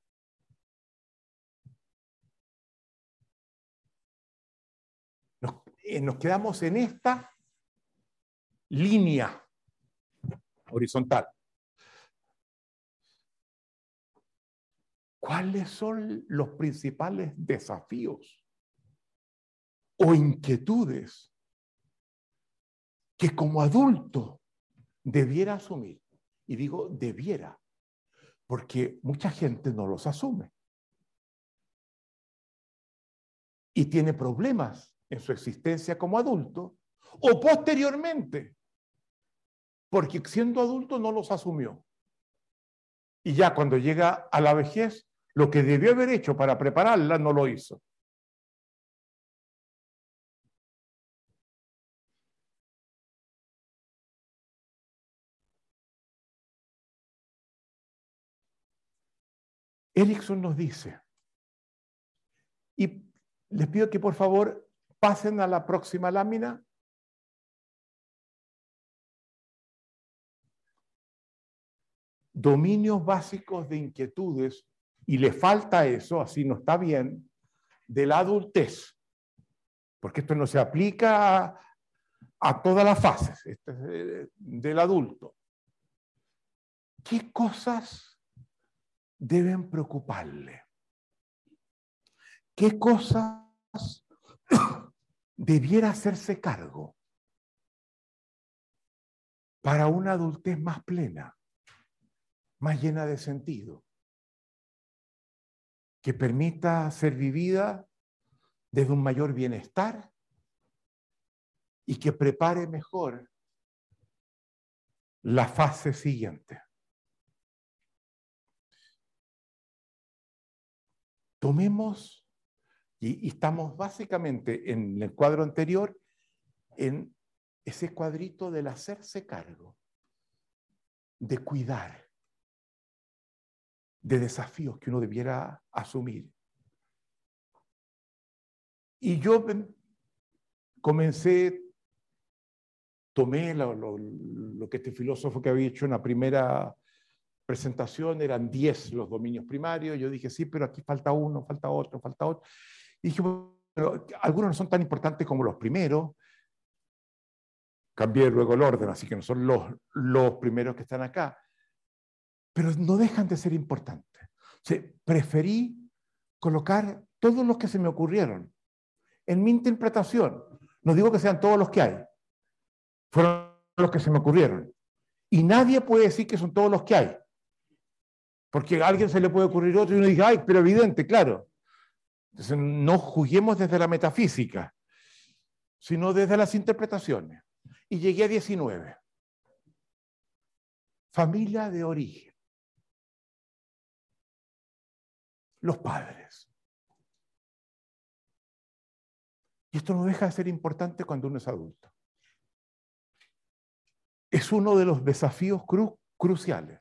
Eh, nos, quedamos en esta línea horizontal. ¿Cuáles son los principales desafíos o inquietudes que como adulto debiera asumir? Y digo debiera, porque mucha gente no los asume. Y tiene problemas en su existencia como adulto o posteriormente porque siendo adulto no los asumió. Y ya cuando llega a la vejez, lo que debió haber hecho para prepararla no lo hizo. Erickson nos dice, y les pido que por favor pasen a la próxima lámina, dominios básicos de inquietudes, y le falta eso, así no está bien, de la adultez, porque esto no se aplica a, todas las fases este del adulto. ¿Qué cosas deben preocuparle? ¿Qué cosas debiera hacerse cargo para una adultez más plena? Más llena de sentido, que permita ser vivida desde un mayor bienestar y que prepare mejor la fase siguiente. Tomemos, y, estamos básicamente en el cuadro anterior, en ese cuadrito del hacerse cargo, de cuidar, de desafíos que uno debiera asumir. Y yo comencé, tomé lo, que este filósofo que había hecho en la primera presentación, eran 10 los dominios primarios, yo dije, sí, pero aquí falta uno, falta otro, falta otro. Dije, bueno, algunos no son tan importantes como los primeros. Cambié luego el orden, así que no son los, los primeros que están acá pero no dejan de ser importantes. preferí colocar todos los que se me ocurrieron. En mi interpretación, no digo que sean todos los que hay, fueron los que se me ocurrieron. Y nadie puede decir que son todos los que hay. Porque a alguien se le puede ocurrir otro y uno dice, ay, pero evidente, claro. Entonces, no juguemos desde la metafísica, sino desde las interpretaciones. Y llegué a 19. Familia de origen. Los padres. Y esto no deja de ser importante cuando uno es adulto. Es uno de los desafíos cruciales.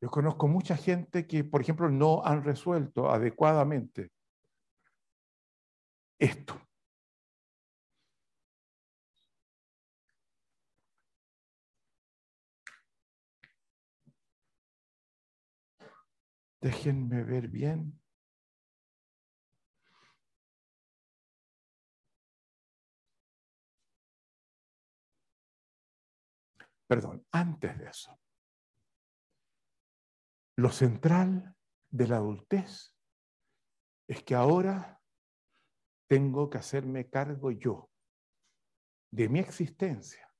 Yo conozco mucha gente que, por ejemplo, no han resuelto adecuadamente esto. Déjenme ver bien. Perdón, antes de eso. Lo central de la adultez es que ahora tengo que hacerme cargo yo de mi existencia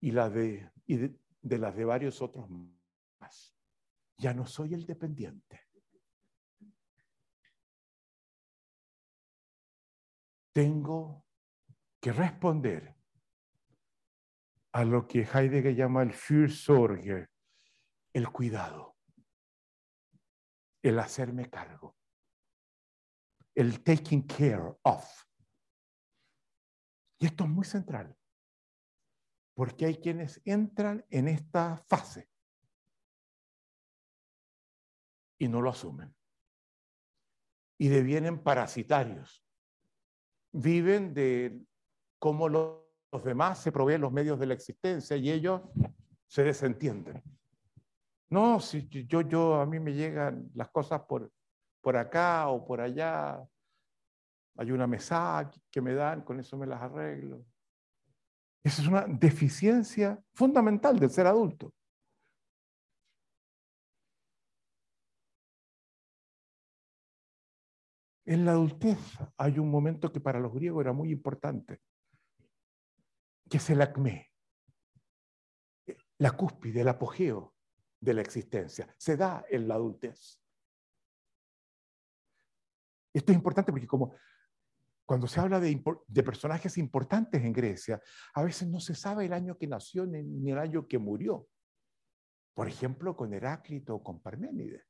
y, la de, y de, las de varios otros. Ya no soy el dependiente. Tengo que responder a lo que Heidegger llama el Fürsorge, el cuidado, el hacerme cargo el taking care of. Y esto es muy central, porque hay quienes entran en esta fase y no lo asumen. Y devienen parasitarios. Viven de cómo los demás se proveen los medios de la existencia y ellos se desentienden. No, si yo, yo, a mí me llegan las cosas por, por acá o por allá. Hay una mesa que me dan, con eso me las arreglo. Esa es una deficiencia fundamental del ser adulto. En la adultez hay un momento que para los griegos era muy importante, que es el acme, la cúspide, el apogeo de la existencia. Se da en la adultez. Esto es importante porque como cuando se habla de, personajes importantes en Grecia, a veces no se sabe el año que nació ni, el año que murió. Por ejemplo, con Heráclito o con Parménides.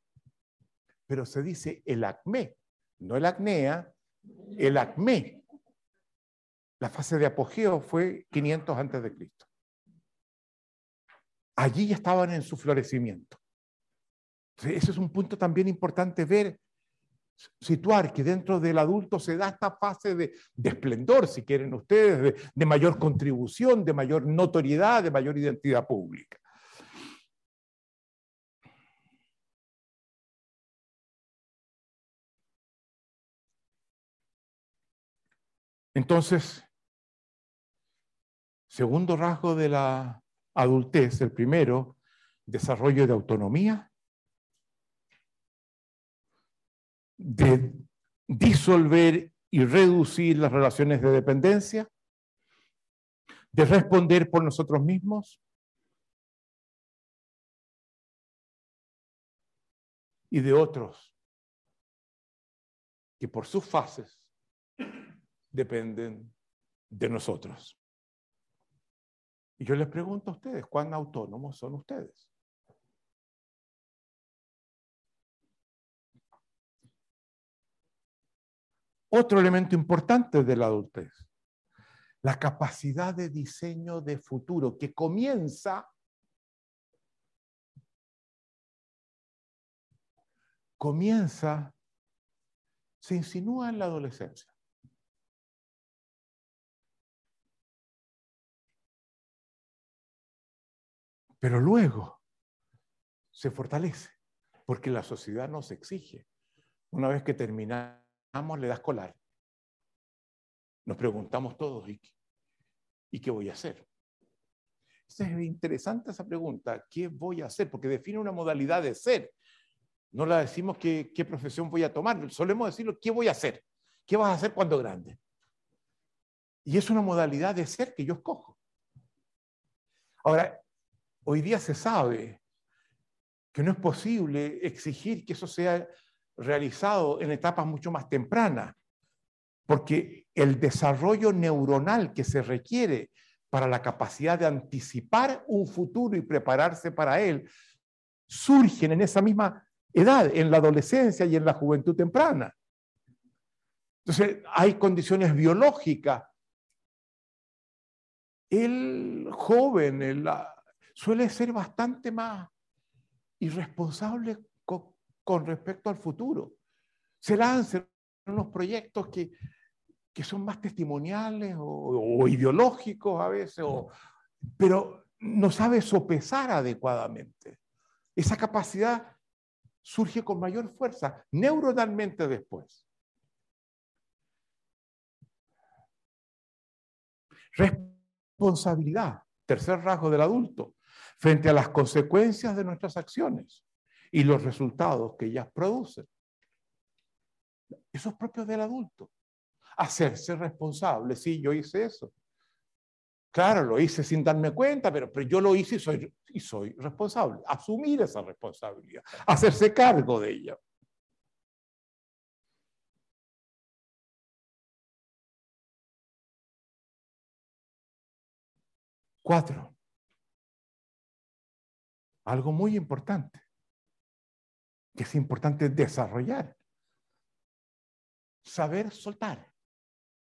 Pero se dice el acme, no el acnea, el acme. La fase de apogeo fue 500 antes de Cristo. Allí ya estaban en su florecimiento. ese es un punto también importante ver situar que dentro del adulto se da esta fase de, esplendor, si quieren ustedes, de, mayor contribución, de mayor notoriedad, de mayor identidad pública. Entonces, segundo rasgo de la adultez, el primero, desarrollo de autonomía, de disolver y reducir las relaciones de dependencia, de responder por nosotros mismos y de otros que por sus fases dependen de nosotros. Y yo les pregunto a ustedes, ¿cuán autónomos son ustedes? Otro elemento importante de la adultez, la capacidad de diseño de futuro que comienza comienza, se insinúa en la adolescencia. Pero luego se fortalece, porque la sociedad nos exige. Una vez que termina le da escolar. Nos preguntamos todos, ¿y, qué voy a hacer? Es interesante esa pregunta, ¿qué voy a hacer? Porque define una modalidad de ser. No la decimos qué, qué profesión voy a tomar, solemos decirlo, ¿qué voy a hacer? ¿Qué vas a hacer cuando grande? Y es una modalidad de ser que yo escojo. Ahora, hoy día se sabe que no es posible exigir que eso sea realizado en etapas mucho más tempranas, porque el desarrollo neuronal que se requiere para la capacidad de anticipar un futuro y prepararse para él, surgen en esa misma edad, en la adolescencia y en la juventud temprana. Entonces, hay condiciones biológicas. El joven suele ser bastante más irresponsable con respecto al futuro. Se lanzan unos proyectos que, que son más testimoniales o, ideológicos a veces, pero no sabe sopesar adecuadamente. Esa capacidad surge con mayor fuerza neuronalmente después. Responsabilidad, tercer rasgo del adulto, frente a las consecuencias de nuestras acciones y los resultados que ellas producen. Eso es propio del adulto. Hacerse responsable. Sí, yo hice eso. Claro, lo hice sin darme cuenta, pero, pero yo lo hice y soy, y soy responsable. Asumir esa responsabilidad, hacerse cargo de ella. Cuatro. Algo muy importante, que es importante desarrollar. Saber soltar.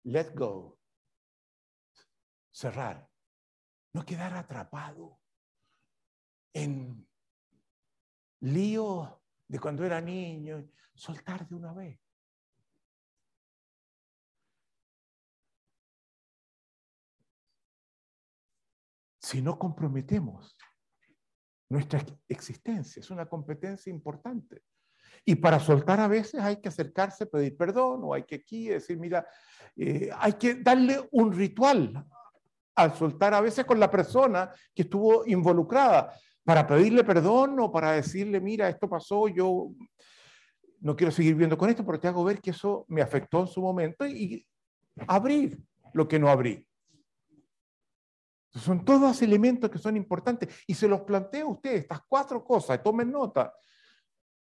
Let go cerrar, no quedar atrapado en lío de cuando era niño, soltar de una vez. Si no comprometemos nuestra existencia, es una competencia importante. Y para soltar a veces hay que acercarse, pedir perdón, o hay que aquí decir, mira, eh, hay que darle un ritual al soltar a veces con la persona que estuvo involucrada para pedirle perdón o para decirle, mira, esto pasó, yo no quiero seguir viendo con esto, pero te hago ver que eso me afectó en su momento y abrir lo que no abrí. Son todos elementos que son importantes y se los planteo a ustedes, estas cuatro cosas, tomen nota,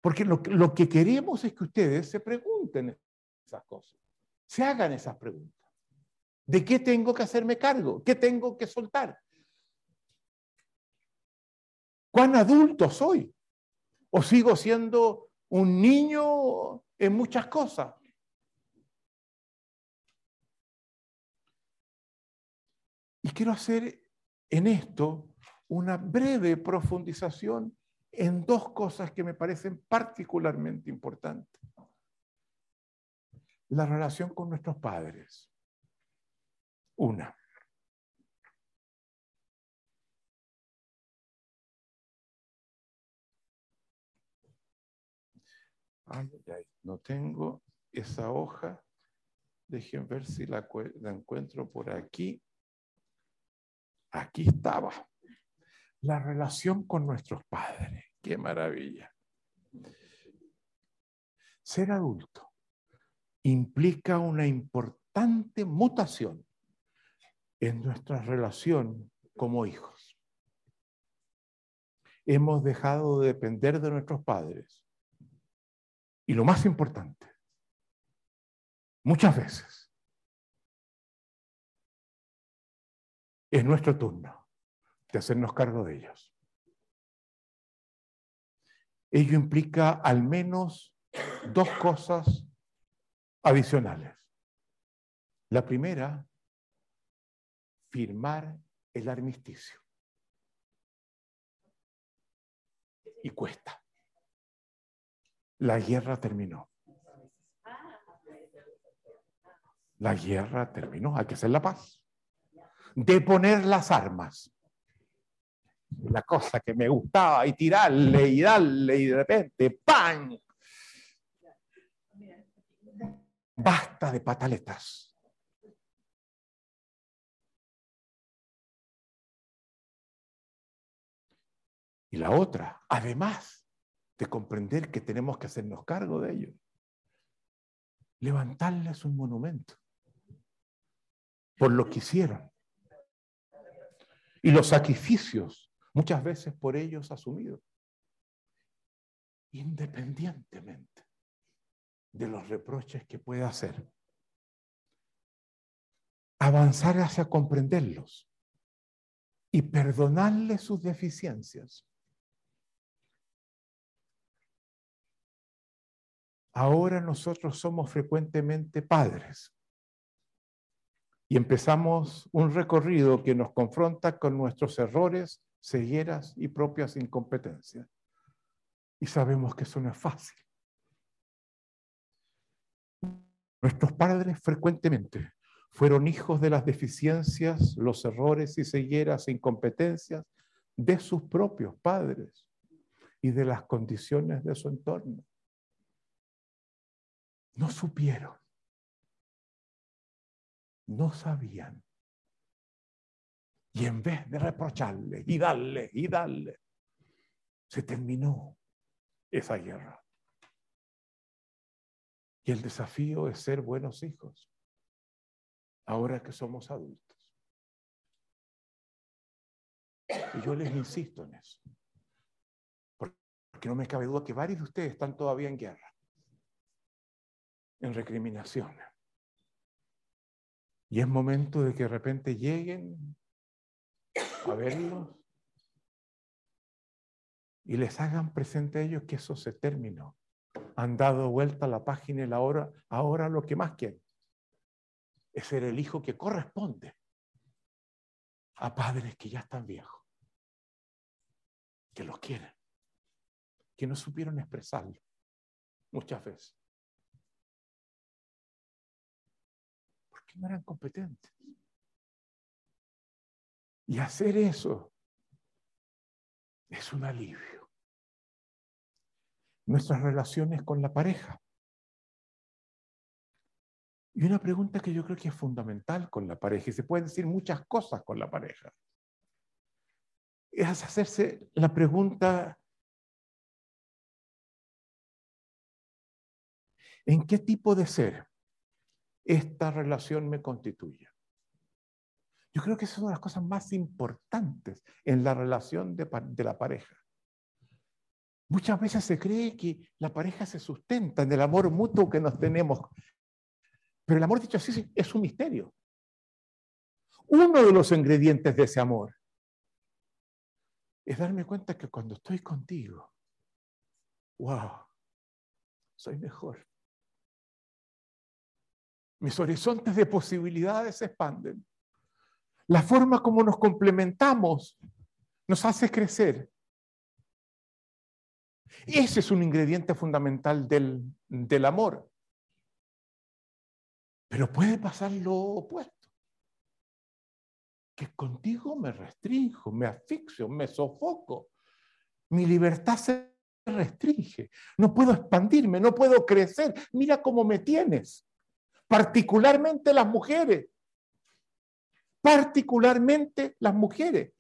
porque lo, lo que queremos es que ustedes se pregunten esas cosas, se hagan esas preguntas. ¿De qué tengo que hacerme cargo? ¿Qué tengo que soltar? ¿Cuán adulto soy? ¿O sigo siendo un niño en muchas cosas? Y quiero hacer en esto una breve profundización en dos cosas que me parecen particularmente importantes. La relación con nuestros padres una. no tengo esa hoja. Dejen ver si la encuentro por aquí. Aquí estaba. La relación con nuestros padres. Qué maravilla. Ser adulto implica una importante mutación en nuestra relación como hijos. Hemos dejado de depender de nuestros padres. Y lo más importante, muchas veces es nuestro turno de hacernos cargo de ellos. Ello implica al menos dos cosas adicionales. La primera firmar el armisticio. Y cuesta. La guerra terminó. La guerra terminó. Hay que hacer la paz. De poner las armas. La cosa que me gustaba y tirarle y darle y de repente ¡pam! Basta de pataletas. Y la otra, además de comprender que tenemos que hacernos cargo de ellos, levantarles un monumento por lo que hicieron y los sacrificios muchas veces por ellos asumidos, independientemente de los reproches que pueda hacer. Avanzar hacia comprenderlos y perdonarles sus deficiencias ahora nosotros somos frecuentemente padres y empezamos un recorrido que nos confronta con nuestros errores, cegueras y propias incompetencias. Y sabemos que eso no es fácil. Nuestros padres frecuentemente fueron hijos de las deficiencias, los errores y cegueras e incompetencias de sus propios padres. y de las condiciones de su entorno. No supieron. No sabían. Y en vez de reprocharle y darle y darle, se terminó esa guerra. Y el desafío es ser buenos hijos, ahora que somos adultos. Y yo les insisto en eso, porque no me cabe duda que varios de ustedes están todavía en guerra, en recriminación. Y es momento de que de repente lleguen a verlos y les hagan presente a ellos que eso se terminó. Han dado vuelta la página y la hora, ahora lo que más quieren es ser el hijo que corresponde a padres que ya están viejos, que los quieren, que no supieron expresarlo muchas veces. No eran competentes. Y hacer eso es un alivio. Nuestras relaciones con la pareja. Y una pregunta que yo creo que es fundamental con la pareja, y se pueden decir muchas cosas con la pareja, es hacerse la pregunta, ¿en qué tipo de ser esta relación me constituye? Yo creo que esa es una de las cosas más importantes en la relación de, la pareja. Muchas veces se cree que la pareja se sustenta en el amor mutuo que nos tenemos. Pero el amor, dicho así, es un misterio. Uno de los ingredientes de ese amor es darme cuenta que cuando estoy contigo, wow, soy mejor. Mis horizontes de posibilidades se expanden. La forma como nos complementamos nos hace crecer. Ese es un ingrediente fundamental del, del amor. Pero puede pasar lo opuesto. Que contigo me restringo, me asfixio, me sofoco. Mi libertad se restringe. No puedo expandirme, no puedo crecer. Mira cómo me tienes. Particularmente las mujeres particularmente las mujeres,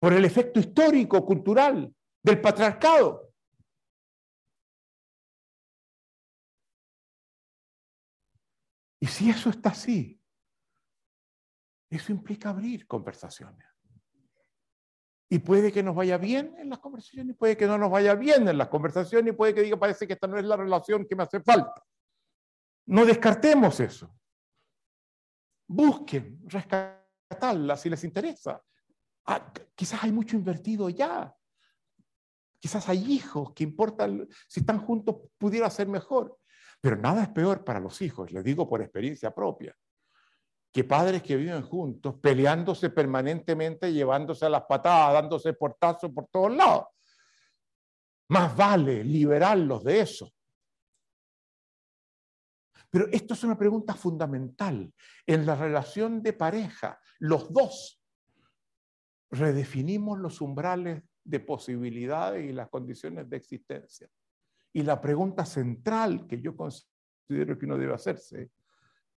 por el efecto histórico, cultural del patriarcado. Y si eso está así, eso implica abrir conversaciones. Y puede que nos vaya bien en las conversaciones, puede que no nos vaya bien en las conversaciones, y puede que diga, parece que esta no es la relación que me hace falta. No descartemos eso busquen rescatarla si les interesa. Ah, quizás hay mucho invertido ya. Quizás hay hijos que importan, si están juntos pudiera ser mejor. Pero nada es peor para los hijos, les digo por experiencia propia, que padres que viven juntos peleándose permanentemente, llevándose a las patadas, dándose portazos por todos lados. Más vale liberarlos de eso pero esto es una pregunta fundamental. En la relación de pareja, los dos redefinimos los umbrales de posibilidades y las condiciones de existencia. Y la pregunta central que yo considero que uno debe hacerse,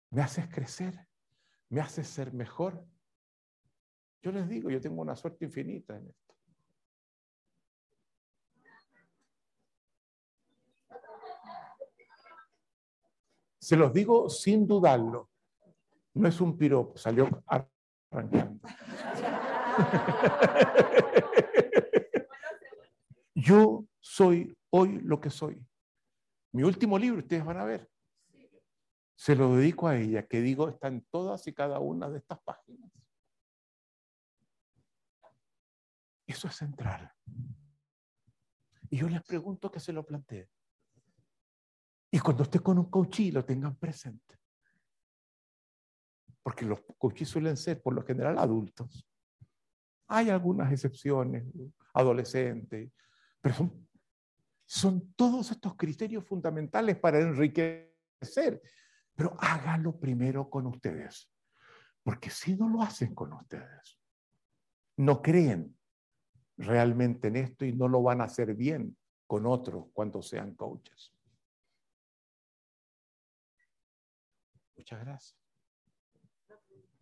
¿me haces crecer? ¿Me haces ser mejor? Yo les digo, yo tengo una suerte infinita en esto. Se los digo sin dudarlo. No es un piropo, salió arrancando. Yo soy hoy lo que soy. Mi último libro, ustedes van a ver. Se lo dedico a ella, que digo, está en todas y cada una de estas páginas. Eso es central. Y yo les pregunto que se lo plantee. Y cuando esté con un coachí, lo tengan presente. Porque los coaches suelen ser, por lo general, adultos. Hay algunas excepciones, adolescentes, pero son, son todos estos criterios fundamentales para enriquecer. Pero háganlo primero con ustedes. Porque si no lo hacen con ustedes, no creen realmente en esto y no lo van a hacer bien con otros cuando sean coaches. Muchas gracias.